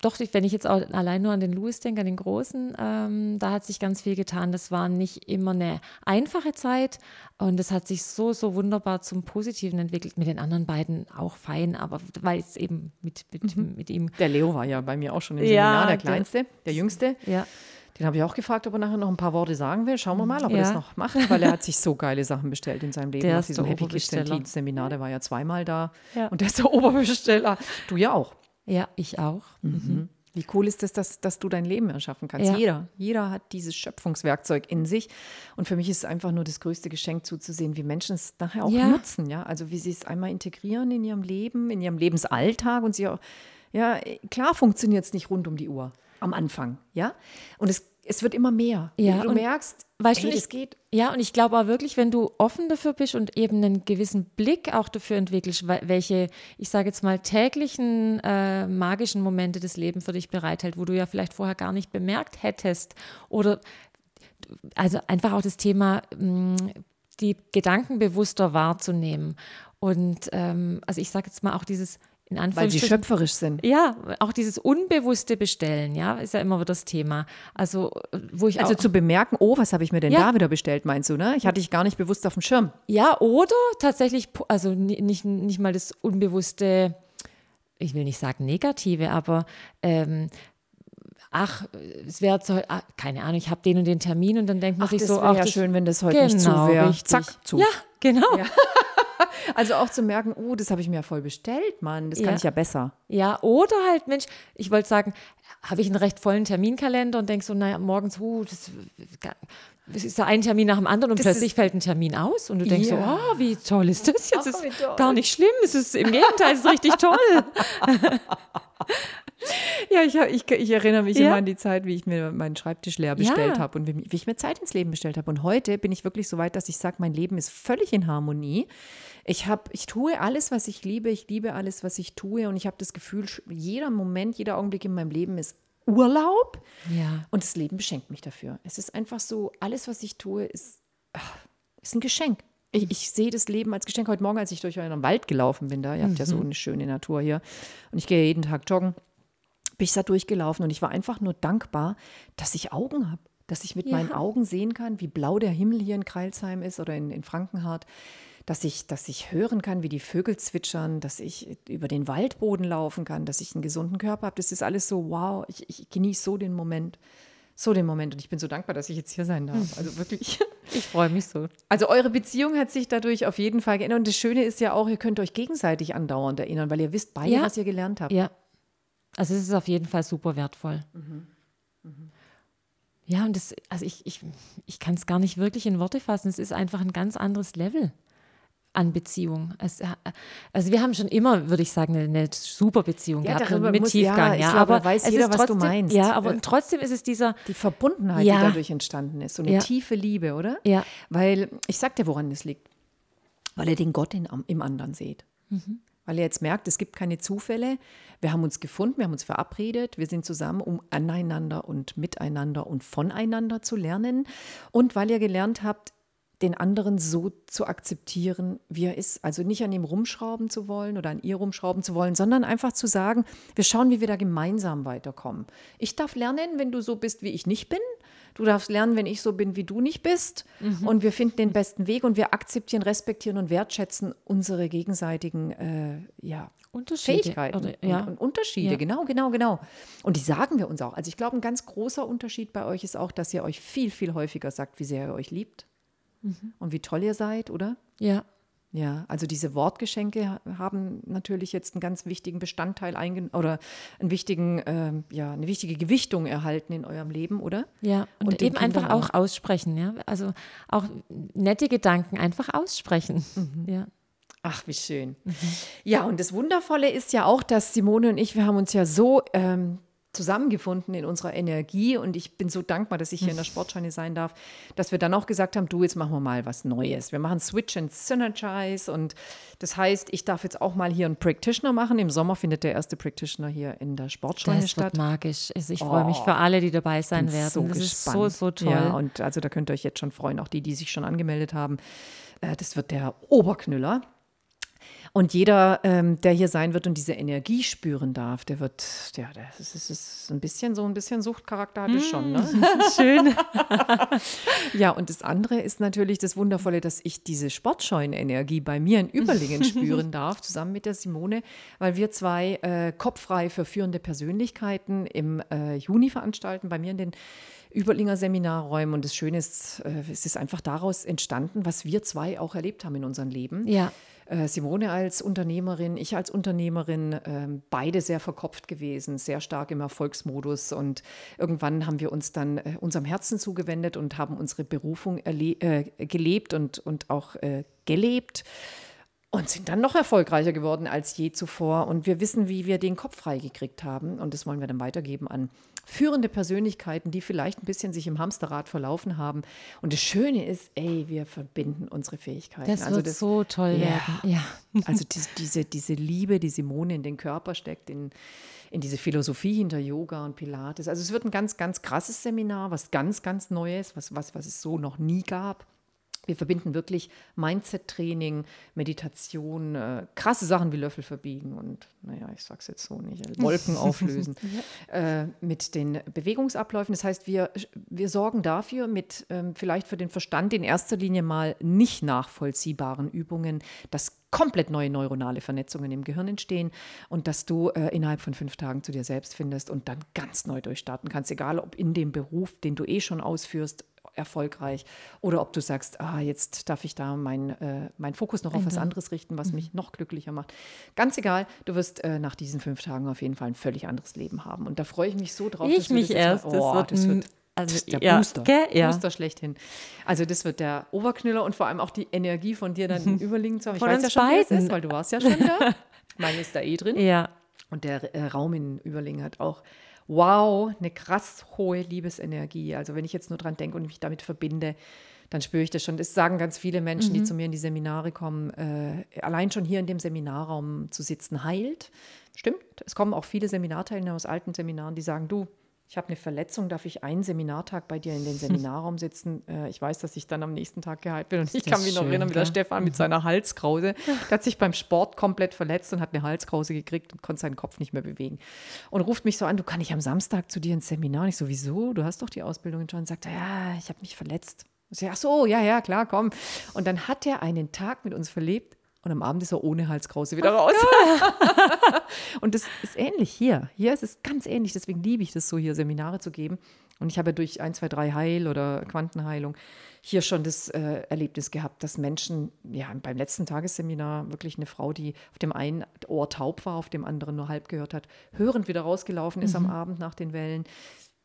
Doch, wenn ich jetzt auch allein nur an den Louis denke, an den Großen, ähm, da hat sich ganz viel getan. Das war nicht immer eine einfache Zeit und es hat sich so, so wunderbar zum Positiven entwickelt. Mit den anderen beiden auch fein, aber weil es eben mit, mit, mit ihm. Der Leo war ja bei mir auch schon im Ja, Seminar, der der- Kleinste, der Jüngste. Ja, Den habe ich auch gefragt, ob er nachher noch ein paar Worte sagen will. Schauen wir mal, ob er Ja. das noch macht, weil er hat sich so geile Sachen bestellt in seinem Leben. Der Nach ist diesem Happy Kids Seminar, der war ja zweimal da. Ja. Und der ist der Oberbesteller. Du ja auch. ja, ich auch. Wie cool ist es, dass, dass du dein Leben erschaffen kannst? Ja. Jeder. Jeder hat dieses Schöpfungswerkzeug in sich. Und für mich ist es einfach nur das größte Geschenk zuzusehen, wie Menschen es nachher auch Ja. nutzen. Ja? Also wie sie es einmal integrieren in ihrem Leben, in ihrem Lebensalltag. Und sie auch, ja, klar funktioniert es nicht rund um die Uhr am Anfang. Ja. Und es, es wird immer mehr. Ja, du merkst, weißt ey, du, ich- geht. Ja, und ich glaube auch wirklich, wenn du offen dafür bist und eben einen gewissen Blick auch dafür entwickelst, we- welche, ich sage jetzt mal, täglichen äh, magischen Momente das Leben für dich bereithält, wo du ja vielleicht vorher gar nicht bemerkt hättest. Oder also einfach auch das Thema, mh, die Gedanken bewusster wahrzunehmen. Und ähm, also ich sage jetzt mal auch dieses in Weil sie schöpferisch sind. ja, auch dieses unbewusste Bestellen, ja, ist ja immer wieder das Thema. Also, wo ich Also zu bemerken, oh, was habe ich mir denn Ja. da wieder bestellt, meinst du, ne? Ich hatte dich gar nicht bewusst auf dem Schirm. ja, oder tatsächlich, also ni- nicht, nicht mal das unbewusste, ich will nicht sagen negative, aber ähm, ach, es wäre ah, keine Ahnung, ich habe den und den Termin und dann denkt man Ach, sich so, ach, ja das- schön, wenn das heute nicht zu Genau, wäre. Zack, zu. Ja, genau. Also auch zu merken, oh, das habe ich mir ja voll bestellt, Mann, das kann Ja. ich ja besser. Ja, oder halt, Mensch, ich wollte sagen, habe ich einen recht vollen Terminkalender und denke so, naja, morgens, uh, das, das ist ein Termin nach dem anderen und Das plötzlich ist- fällt ein Termin aus und du denkst Ja. so, oh, wie toll ist das jetzt? Ach, ist wie toll. gar nicht schlimm, es ist im Gegenteil, es ist richtig toll. Ja, ich, ich, ich erinnere mich Ja. immer an die Zeit, wie ich mir meinen Schreibtisch leer bestellt Ja. habe und wie, wie ich mir Zeit ins Leben bestellt habe. Und heute bin ich wirklich so weit, dass ich sage, mein Leben ist völlig in Harmonie. Ich, hab, ich tue alles, was ich liebe. Ich liebe alles, was ich tue. Und ich habe das Gefühl, jeder Moment, jeder Augenblick in meinem Leben ist Urlaub. Ja. Und das Leben beschenkt mich dafür. Es ist einfach so, alles, was ich tue, ist, ach, ist ein Geschenk. Ich, ich, sehe das Leben als Geschenk. Heute Morgen, als ich durch euren Wald gelaufen bin, da, ihr habt ja so eine schöne Natur hier. Und ich gehe jeden Tag joggen, bin ich da durchgelaufen und ich war einfach nur dankbar, dass ich Augen habe. Dass ich mit Ja. meinen Augen sehen kann, wie blau der Himmel hier in Kreilsheim ist oder in, in Frankenhardt. Dass ich, dass ich hören kann, wie die Vögel zwitschern, dass ich über den Waldboden laufen kann, dass ich einen gesunden Körper habe. Das ist alles so, wow, ich, ich genieße so den Moment. So den Moment. Und ich bin so dankbar, dass ich jetzt hier sein darf. Also wirklich. Ich freue mich so. Also eure Beziehung hat sich dadurch auf jeden Fall geändert. Und das Schöne ist ja auch, ihr könnt euch gegenseitig andauernd erinnern, weil ihr wisst beide, Ja. was ihr gelernt habt. Ja. Also es ist auf jeden Fall super wertvoll. Ja, und das, also ich, ich, ich kann es gar nicht wirklich in Worte fassen. Es ist einfach ein ganz anderes Level an Beziehung. Es, also wir haben schon immer, würde ich sagen, eine, eine super Beziehung Ja, gehabt mit muss- ja, Tiefgang. ich Ja, glaube, aber weiß es jeder, ist was du trotzdem, meinst. Ja, aber Äh, trotzdem ist es dieser, Die Verbundenheit, Ja. die dadurch entstanden ist. So eine Ja. tiefe Liebe, oder? Ja. Weil, ich sag dir, woran das liegt. Weil ihr den Gott in, im anderen seht. Mhm. Weil ihr jetzt merkt, es gibt keine Zufälle. Wir haben uns gefunden, wir haben uns verabredet, wir sind zusammen, um aneinander und miteinander und voneinander zu lernen. Und weil ihr gelernt habt, den anderen so zu akzeptieren, wie er ist. Also nicht an ihm rumschrauben zu wollen oder an ihr rumschrauben zu wollen, sondern einfach zu sagen, wir schauen, wie wir da gemeinsam weiterkommen. Ich darf lernen, wenn du so bist, wie ich nicht bin. Du darfst lernen, wenn ich so bin, wie du nicht bist. Und wir finden den besten Weg und wir akzeptieren, respektieren und wertschätzen unsere gegenseitigen äh, ja, Unterschiede, Fähigkeiten oder- ja. und, und Unterschiede. Ja. Genau, genau, genau. Und die sagen wir uns auch. Also ich glaube, ein ganz großer Unterschied bei euch ist auch, dass ihr euch viel, viel häufiger sagt, wie sehr ihr euch liebt und wie toll ihr seid, oder? ja, Ja, also diese Wortgeschenke ha- haben natürlich jetzt einen ganz wichtigen Bestandteil eingen oder einen wichtigen, ähm, ja, eine wichtige Gewichtung erhalten in eurem Leben, oder? ja. Und, Und eben einfach Kindern auch aussprechen, ja. Also auch nette Gedanken einfach aussprechen. Mhm. Ja. Ach, wie schön. Ja, und das Wundervolle ist ja auch, dass Simone und ich, wir haben uns ja so ähm, zusammengefunden in unserer Energie und ich bin so dankbar, dass ich hier in der Sportscheune sein darf, dass wir dann auch gesagt haben, du, jetzt machen wir mal was Neues. Wir machen Switch and Synergize und das heißt, ich darf jetzt auch mal hier einen Practitioner machen. Im Sommer findet der erste Practitioner hier in der Sportscheune Das statt. wird magisch. Also ich freue mich Oh, für alle, die dabei sein werden. so das gespannt. ist so, so toll. Ja, und also da könnt ihr euch jetzt schon freuen, auch die, die sich schon angemeldet haben. Äh, das wird der Oberknüller. Und jeder, ähm, der hier sein wird und diese Energie spüren darf, der wird, ja, das ist, ist ein bisschen so ein bisschen Suchtcharakter hat es schon, ne? Schön. Ja, und das andere ist natürlich das Wundervolle, dass ich diese Sportscheuen-Energie bei mir in Überlingen spüren darf, zusammen mit der Simone, weil wir zwei äh, kopffrei für führende Persönlichkeiten im äh, Juni veranstalten, bei mir in den Überlinger Seminarräumen. Und das Schöne ist, äh, es ist einfach daraus entstanden, was wir zwei auch erlebt haben in unserem Leben. Ja. Äh, Simone als Unternehmerin, ich als Unternehmerin, ähm, beide sehr verkopft gewesen, sehr stark im Erfolgsmodus. Und irgendwann haben wir uns dann äh, unserem Herzen zugewendet und haben unsere Berufung äh, gelebt und, und auch äh, gelebt. Und sind dann noch erfolgreicher geworden als je zuvor. Und wir wissen, wie wir den Kopf freigekriegt haben. Und das wollen wir dann weitergeben an führende Persönlichkeiten, die vielleicht ein bisschen sich im Hamsterrad verlaufen haben. Und das Schöne ist, ey, wir verbinden unsere Fähigkeiten. Das also wird das, so toll Ja. werden. Ja. also die, diese, diese Liebe, die Simone in den Körper steckt, in, in diese Philosophie hinter Yoga und Pilates. Also es wird ein ganz, ganz krasses Seminar, was ganz, ganz Neues, was, was, was es so noch nie gab. Wir verbinden wirklich Mindset-Training, Meditation, äh, krasse Sachen wie Löffel verbiegen und, naja, ich sag's jetzt so nicht, äh, Wolken auflösen, äh, mit den Bewegungsabläufen. Das heißt, wir, wir sorgen dafür mit ähm, vielleicht für den Verstand in erster Linie mal nicht nachvollziehbaren Übungen, dass komplett neue neuronale Vernetzungen im Gehirn entstehen und dass du äh, innerhalb von fünf Tagen zu dir selbst findest und dann ganz neu durchstarten kannst, egal ob in dem Beruf, den du eh schon ausführst, erfolgreich oder ob du sagst, ah, jetzt darf ich da meinen äh, mein Fokus noch auf was anderes richten, was mich noch glücklicher macht. Ganz egal, du wirst äh, nach diesen fünf Tagen auf jeden Fall ein völlig anderes Leben haben. Und da freue ich mich so drauf. Ich mich das erst. Mal, Das oh, wird das wird also, das ist der ja, Booster. gell? Ja. Booster schlechthin. Also das wird der Oberknüller und vor allem auch die Energie von dir dann in Überlingen zu haben. Ich Von weiß ja schon, wie das beiden. ist, weil du warst ja schon da. Meine ist da eh drin. Ja. Und der äh, Raum in Überlingen hat auch, wow, eine krass hohe Liebesenergie. Also wenn ich jetzt nur dran denke und mich damit verbinde, dann spüre ich das schon. Das sagen ganz viele Menschen, die zu mir in die Seminare kommen. Äh, allein schon hier in dem Seminarraum zu sitzen heilt. Stimmt. Es kommen auch viele Seminarteilnehmer aus alten Seminaren, die sagen, du, ich habe eine Verletzung, darf ich einen Seminartag bei dir in den Seminarraum sitzen? Äh, ich weiß, dass ich dann am nächsten Tag geheilt bin. Und ich kann mich noch erinnern, wie der Stefan mit seiner Halskrause, der hat sich beim Sport komplett verletzt und hat eine Halskrause gekriegt und konnte seinen Kopf nicht mehr bewegen. Und ruft mich so an, du kann ich am Samstag zu dir ins Seminar? Und ich so, wieso? Du hast doch die Ausbildung schon. Und sagt er, ja, ich habe mich verletzt. Ich so, ach so, ja, ja, klar, komm. Und dann hat er einen Tag mit uns verlebt, und am Abend ist er ohne Halskrause wieder raus. und das ist ähnlich hier. Hier ist es ganz ähnlich. Deswegen liebe ich das so, hier Seminare zu geben. Und ich habe ja durch 1, 2, 3 Heil oder Quantenheilung hier schon das äh, Erlebnis gehabt, dass Menschen, ja, beim letzten Tagesseminar wirklich eine Frau, die auf dem einen Ohr taub war, auf dem anderen nur halb gehört hat, hörend wieder rausgelaufen ist mhm. am Abend nach den Wellen,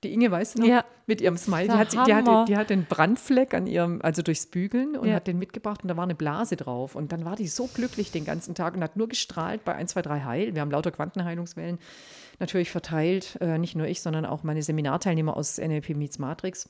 die Inge, weißt du noch? Ja. Mit ihrem Smile. Die hat, die, hatte, die hatte einen Brandfleck an ihrem, also durchs Bügeln und ja. hat den mitgebracht und da war eine Blase drauf. Und dann war die so glücklich den ganzen Tag und hat nur gestrahlt bei 1, 2, 3 Heil. Wir haben lauter Quantenheilungswellen natürlich verteilt. Äh, nicht nur ich, sondern auch meine Seminarteilnehmer aus NLP Meets Matrix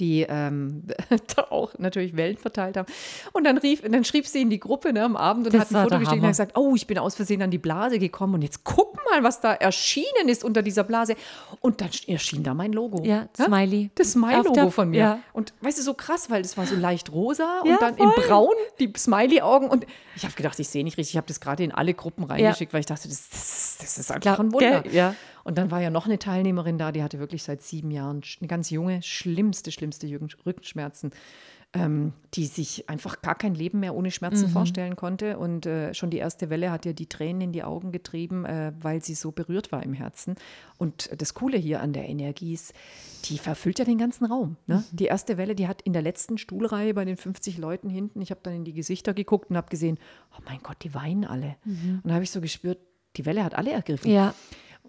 die ähm, da auch natürlich Wellen verteilt haben. Und dann, rief, dann schrieb sie in die Gruppe ne, am Abend und das hat ein Foto geschickt und hat gesagt, oh, ich bin aus Versehen an die Blase gekommen und jetzt guck mal, was da erschienen ist unter dieser Blase. Und dann erschien da mein Logo. Ja, Smiley. Das Smiley-Logo von mir. Ja. Und weißt du, so krass, weil das war so leicht rosa und ja, dann voll. in braun die Smiley-Augen. Und ich habe gedacht, ich sehe nicht richtig. Ich habe das gerade in alle Gruppen reingeschickt, ja. weil ich dachte, das, das, das ist einfach ein Wunder. Ja. Und dann war ja noch eine Teilnehmerin da, die hatte wirklich seit sieben Jahren eine ganz junge, schlimmste, schlimmste Rückenschmerzen, ähm, die sich einfach gar kein Leben mehr ohne Schmerzen mhm. vorstellen konnte. Und äh, schon die erste Welle hat ihr die Tränen in die Augen getrieben, äh, weil sie so berührt war im Herzen. Und das Coole hier an der Energie ist, die verfüllt ja den ganzen Raum. Ne? Mhm. Die erste Welle, die hat in der letzten Stuhlreihe bei den 50 Leuten hinten, ich habe dann in die Gesichter geguckt und habe gesehen, oh mein Gott, die weinen alle. Mhm. Und da habe ich so gespürt, die Welle hat alle ergriffen. Ja.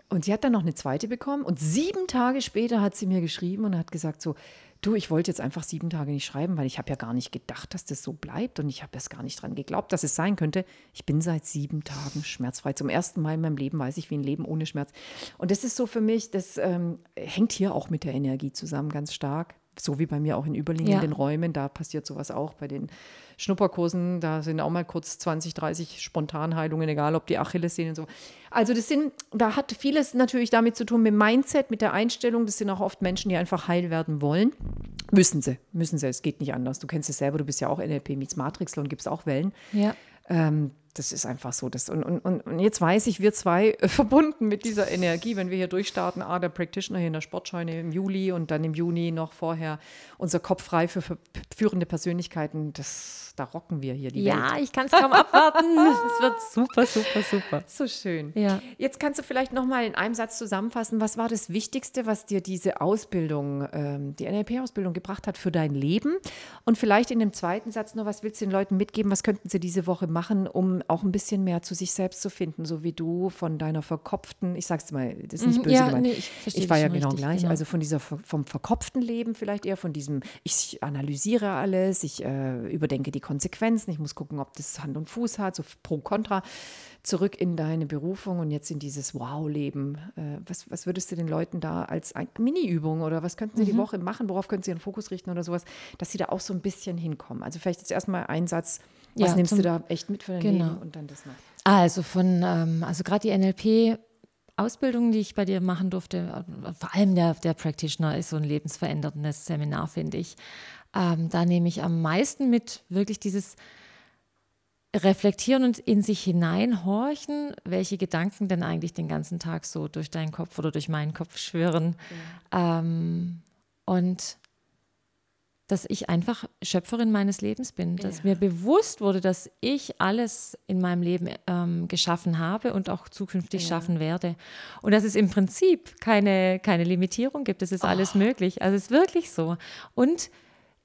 Und sie hat dann noch eine zweite bekommen und sieben Tage später hat sie mir geschrieben und hat gesagt so, du, ich wollte jetzt einfach sieben Tage nicht schreiben, weil ich habe ja gar nicht gedacht, dass das so bleibt und ich habe erst gar nicht dran geglaubt, dass es sein könnte. Ich bin seit sieben Tagen schmerzfrei. Zum ersten Mal in meinem Leben weiß ich, wie ein Leben ohne Schmerz. Und das ist so für mich, das ähm, hängt hier auch mit der Energie zusammen ganz stark. So wie bei mir auch in überliegenden ja. Räumen, da passiert sowas auch bei den Schnupperkursen, da sind auch mal kurz 20, 30 Spontanheilungen, egal ob die Achillessehnen und so. Also das sind, da hat vieles natürlich damit zu tun mit Mindset, mit der Einstellung. Das sind auch oft Menschen, die einfach heil werden wollen. Müssen sie, müssen sie, es geht nicht anders. Du kennst es selber, du bist ja auch NLP meets Matrixler und gibst auch Wellen. Ja. Ähm, das ist einfach so. Das, und, und, und jetzt weiß ich, wir zwei äh, verbunden mit dieser Energie, wenn wir hier durchstarten, ah, der Practitioner hier in der Sportscheune im Juli und dann im Juni noch vorher unser Kopf frei für, für führende Persönlichkeiten, das da rocken wir hier die Ja, Welt. ich kann es kaum abwarten. Es wird super, super, super. So schön. Ja. Jetzt kannst du vielleicht noch mal in einem Satz zusammenfassen, was war das Wichtigste, was dir diese Ausbildung, ähm, die NLP-Ausbildung gebracht hat für dein Leben? Und vielleicht in dem zweiten Satz noch, was willst du den Leuten mitgeben? Was könnten sie diese Woche machen, um auch ein bisschen mehr zu sich selbst zu finden, so wie du von deiner verkopften, ich sag's mal, das ist nicht mhm, böse ja, gemeint. Nee, ich, ich war ja genau richtig, gleich, genau. also von dieser vom verkopften Leben vielleicht eher, von diesem, ich analysiere alles, ich äh, überdenke die Konsequenzen, ich muss gucken, ob das Hand und Fuß hat, so pro kontra, zurück in deine Berufung und jetzt in dieses Wow-Leben. Äh, was, was würdest du den Leuten da als Mini-Übung oder was könnten sie mhm. die Woche machen, worauf könnten sie ihren Fokus richten oder sowas, dass sie da auch so ein bisschen hinkommen? Also vielleicht jetzt erstmal ein Satz, was ja, nimmst du da echt mit für dein genau. Leben und dann das noch? Also von, ähm, also gerade die NLP Ausbildung, die ich bei dir machen durfte, vor allem der, der Practitioner ist so ein lebensveränderndes Seminar, finde ich. Ähm, da nehme ich am meisten mit wirklich dieses Reflektieren und in sich hineinhorchen, welche Gedanken denn eigentlich den ganzen Tag so durch deinen Kopf oder durch meinen Kopf schwirren. Ja. Ähm, und dass ich einfach Schöpferin meines Lebens bin, dass ja. mir bewusst wurde, dass ich alles in meinem Leben ähm, geschaffen habe und auch zukünftig ja. schaffen werde. Und dass es im Prinzip keine, keine Limitierung gibt. Es ist oh. alles möglich. Also es ist wirklich so. Und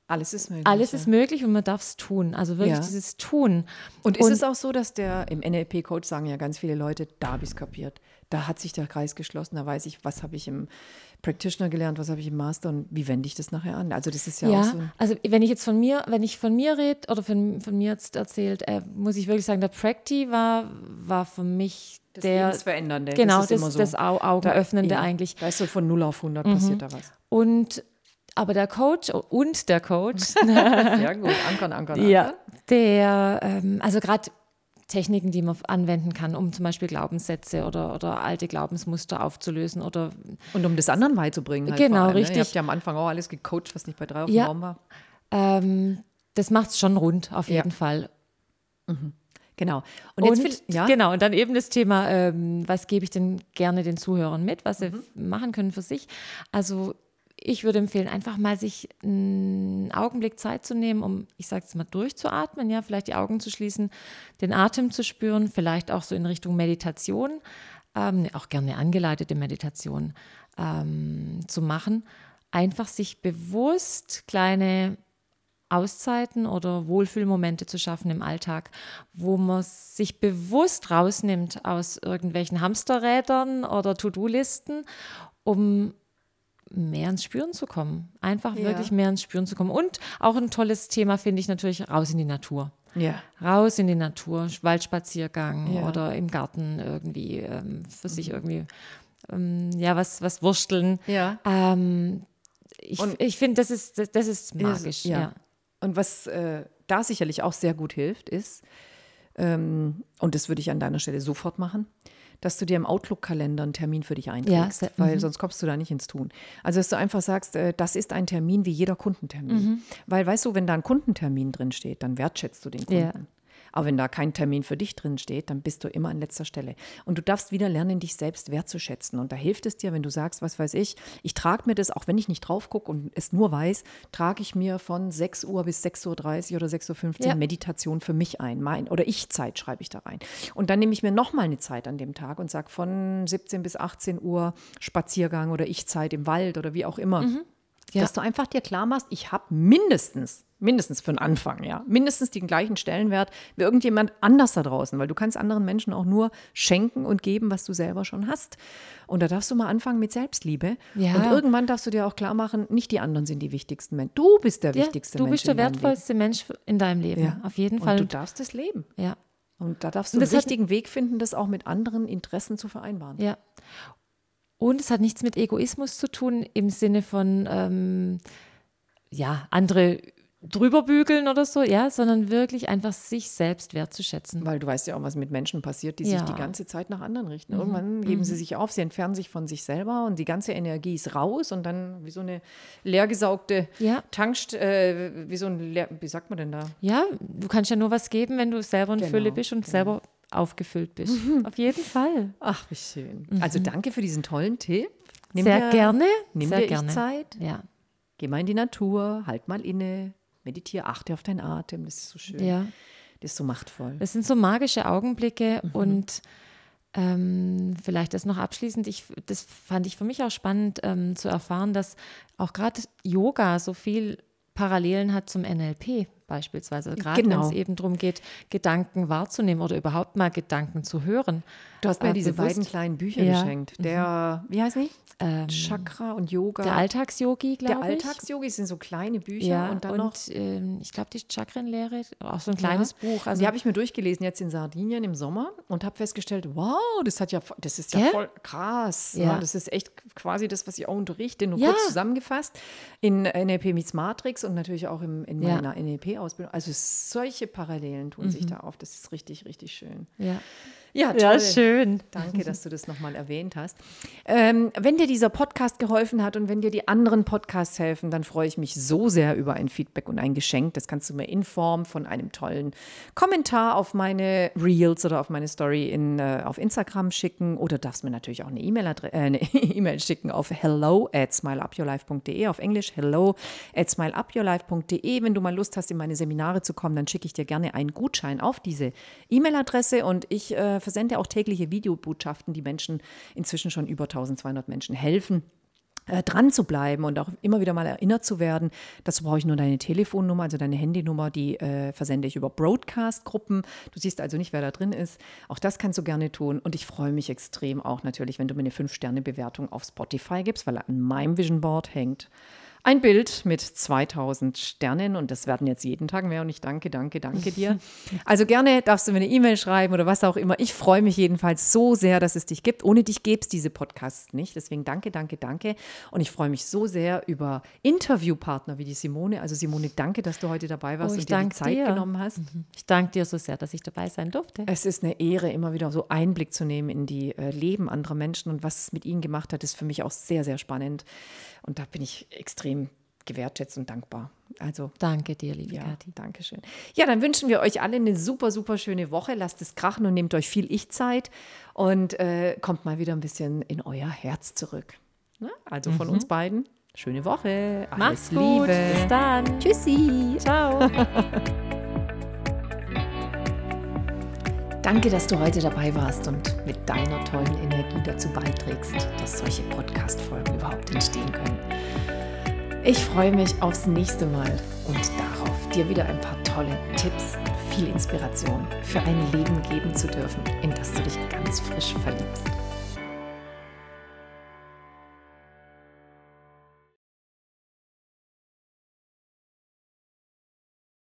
alles ist möglich. Alles ja. ist möglich und man darf es tun. Also wirklich dieses Tun. Und ist und es auch so, dass der, im NLP-Coach sagen ja ganz viele Leute, da habe ich es kapiert. Da hat sich der Kreis geschlossen, da weiß ich, was habe ich im Practitioner gelernt, was habe ich im Master und wie wende ich das nachher an? Also das ist ja, ja auch so. Also wenn ich jetzt von mir, wenn ich von mir rede oder von, von mir jetzt erzählt, äh, muss ich wirklich sagen, der Practi war, war für mich das der Verändernde. Genau, das, das, so. das Augenöffnende da, ja, eigentlich. Weißt du, von 0 auf 100 mhm. passiert da was. Und aber der Coach und der Coach. Sehr gut, ankern, ankern, ankern. Ja, der, ähm, also gerade Techniken, die man anwenden kann, um zum Beispiel Glaubenssätze oder, oder alte Glaubensmuster aufzulösen oder Und um das anderen beizubringen. Halt Genau, allem, Ne? richtig. Ihr habt ja am Anfang auch alles gecoacht, was nicht bei drei auf dem Ja. Raum war. ähm, das macht es schon rund, auf Ja. jeden Fall. Genau. Und jetzt will, ja, Genau, und dann eben das Thema, ähm, was gebe ich denn gerne den Zuhörern mit, was sie Mhm. f- machen können für sich. Also ich würde empfehlen, einfach mal sich einen Augenblick Zeit zu nehmen, um, ich sage es mal, durchzuatmen, ja, vielleicht die Augen zu schließen, den Atem zu spüren, vielleicht auch so in Richtung Meditation, ähm, auch gerne angeleitete Meditation ähm, zu machen. Einfach sich bewusst kleine Auszeiten oder Wohlfühlmomente zu schaffen im Alltag, wo man sich bewusst rausnimmt aus irgendwelchen Hamsterrädern oder To-Do-Listen, um mehr ins Spüren zu kommen. Einfach Ja. wirklich mehr ins Spüren zu kommen. Und auch ein tolles Thema finde ich natürlich raus in die Natur. ja. Raus in die Natur, Waldspaziergang Ja. oder im Garten irgendwie ähm, für sich irgendwie ähm, ja was, was wursteln. Ja. Ähm, ich ich finde, das ist, das, das ist magisch. ja. ja. Und was äh, da sicherlich auch sehr gut hilft, ist, ähm, und das würde ich an deiner Stelle sofort machen, dass du dir im Outlook-Kalender einen Termin für dich einträgst, sehr- weil mhm. sonst kommst du da nicht ins Tun. Also, dass du einfach sagst, äh, das ist ein Termin wie jeder Kundentermin. Mhm. Weil, weißt du, wenn da ein Kundentermin drin steht, dann wertschätzt du den Kunden. Ja. Aber wenn da kein Termin für dich drin steht, dann bist du immer an letzter Stelle. Und du darfst wieder lernen, dich selbst wertzuschätzen. Und da hilft es dir, wenn du sagst, was weiß ich, ich trage mir das, auch wenn ich nicht drauf gucke und es nur weiß, trage ich mir von 6 Uhr bis 6.30 Uhr oder 6.15 Uhr Ja. Meditation für mich ein. Mein, oder Ich-Zeit schreibe ich da rein. Und dann nehme ich mir nochmal eine Zeit an dem Tag und sage von 17 bis 18 Uhr Spaziergang oder Ich-Zeit im Wald oder wie auch immer. Mhm. Ja. Dass du einfach dir klar machst, ich habe mindestens, mindestens für den Anfang, ja, mindestens den gleichen Stellenwert wie irgendjemand anders da draußen, weil du kannst anderen Menschen auch nur schenken und geben, was du selber schon hast. Und da darfst du mal anfangen mit Selbstliebe. Ja. Und irgendwann darfst du dir auch klar machen, nicht die anderen sind die wichtigsten Menschen. Du bist der Ja, wichtigste du Mensch bist der wertvollste Mensch in deinem Leben. Ja. Auf jeden Und Fall. du darfst es leben. ja. Und da darfst du Und einen hat- richtigen Weg finden, das auch mit anderen Interessen zu vereinbaren. Ja. Und es hat nichts mit Egoismus zu tun im Sinne von, ähm, ja, andere drüber bügeln oder so, ja, sondern wirklich einfach sich selbst wertzuschätzen. Weil du weißt ja auch, was mit Menschen passiert, die sich Ja. Mhm. die ganze Zeit nach anderen richten. Irgendwann geben sie sich auf, sie entfernen sich von sich selber und die ganze Energie ist raus und dann wie so eine leergesaugte Ja. Tankst, äh, wie so ein, leer, wie sagt man denn da? Ja, du kannst ja nur was geben, wenn du selber in Genau, Fülle bist und genau. selber aufgefüllt bist. Auf jeden Fall. Ach, wie schön. Also danke für diesen tollen Tipp. Nimm Mhm. Sehr dir, gerne. Nimm Sehr dir gerne. Ich-Zeit, Ja. geh mal in die Natur, halt mal inne, meditiere, achte auf deinen Atem. Das ist so schön. ja. Das ist so machtvoll. Das sind so magische Augenblicke Mhm. und ähm, vielleicht das noch abschließend. Ich, das fand ich für mich auch spannend ähm, zu erfahren, dass auch gerade Yoga so viel Parallelen hat zum NLP beispielsweise. Gerade Genau. wenn es eben darum geht, Gedanken wahrzunehmen oder überhaupt mal Gedanken zu hören. Du hast mir äh, diese bewusst. beiden kleinen Bücher Ja. geschenkt. Der, wie heißt die? Ähm, Chakra und Yoga. der Alltagsyogi, Der glaube ich. Alltagsyogi sind so kleine Bücher Ja, und dann noch. ähm, ich glaube, die Chakrenlehre, auch so ein kleines Buch. Also die habe ich mir durchgelesen jetzt in Sardinien im Sommer und habe festgestellt, wow, das hat ja, das ist ja Gell? voll krass. Ja. Ja. das ist echt quasi das, was ich auch unterrichte, nur Ja. kurz zusammengefasst in NLP meets Matrix und natürlich auch im, in Ja. meiner NLP-Ausbildung. Also solche Parallelen tun sich da auf. Das ist richtig, richtig schön. ja. Ja, ja, toll. schön. Danke, dass du das nochmal erwähnt hast. Ähm, wenn dir dieser Podcast geholfen hat und wenn dir die anderen Podcasts helfen, dann freue ich mich so sehr über ein Feedback und ein Geschenk. Das kannst du mir in Form von einem tollen Kommentar auf meine Reels oder auf meine Story in, äh, auf Instagram schicken oder darfst mir natürlich auch eine E-Mail äh, E-Mail schicken auf hello at smileupyourlife.de auf Englisch hello at smileupyourlife.de. Wenn du mal Lust hast, in meine Seminare zu kommen, dann schicke ich dir gerne einen Gutschein auf diese E-Mail-Adresse und ich äh, versende auch tägliche Videobotschaften, die Menschen inzwischen schon über 1200 Menschen helfen äh, dran zu bleiben und auch immer wieder mal erinnert zu werden. Dazu brauche ich nur deine Telefonnummer, also deine Handynummer, die äh, versende ich über Broadcast-Gruppen. Du siehst also nicht, wer da drin ist. Auch das kannst du gerne tun. Und ich freue mich extrem auch natürlich, wenn du mir eine 5-Sterne-Bewertung auf Spotify gibst, weil an meinem Vision Board hängt ein Bild mit 2000 Sternen und das werden jetzt jeden Tag mehr und ich danke, danke, danke dir. Also gerne darfst du mir eine E-Mail schreiben oder was auch immer. Ich freue mich jedenfalls so sehr, dass es dich gibt. Ohne dich gäbe es diese Podcasts nicht. Deswegen danke, danke, danke. Und ich freue mich so sehr über Interviewpartner wie die Simone. Also Simone, danke, dass du heute dabei warst Oh, und dir die Zeit dir. genommen hast. Ich danke dir so sehr, dass ich dabei sein durfte. Es ist eine Ehre, immer wieder so Einblick zu nehmen in die äh, Leben anderer Menschen und was es mit ihnen gemacht hat, ist für mich auch sehr, sehr spannend. Und da bin ich extrem gewertschätzt und dankbar. Also Danke dir, liebe ja, Kathi. danke schön. Ja, dann wünschen wir euch alle eine super, super schöne Woche. Lasst es krachen und nehmt euch viel Ich-Zeit und äh, kommt mal wieder ein bisschen in euer Herz zurück. Ne? Also von uns beiden, schöne Woche. Alles Mhm. Mach's gut. Liebe. Bis dann. Tschüssi. Ciao. Danke, dass du heute dabei warst und mit deiner tollen Energie dazu beiträgst, dass solche Podcast-Folgen überhaupt entstehen können. Ich freue mich aufs nächste Mal und darauf, dir wieder ein paar tolle Tipps und viel Inspiration für ein Leben geben zu dürfen, in das du dich ganz frisch verliebst.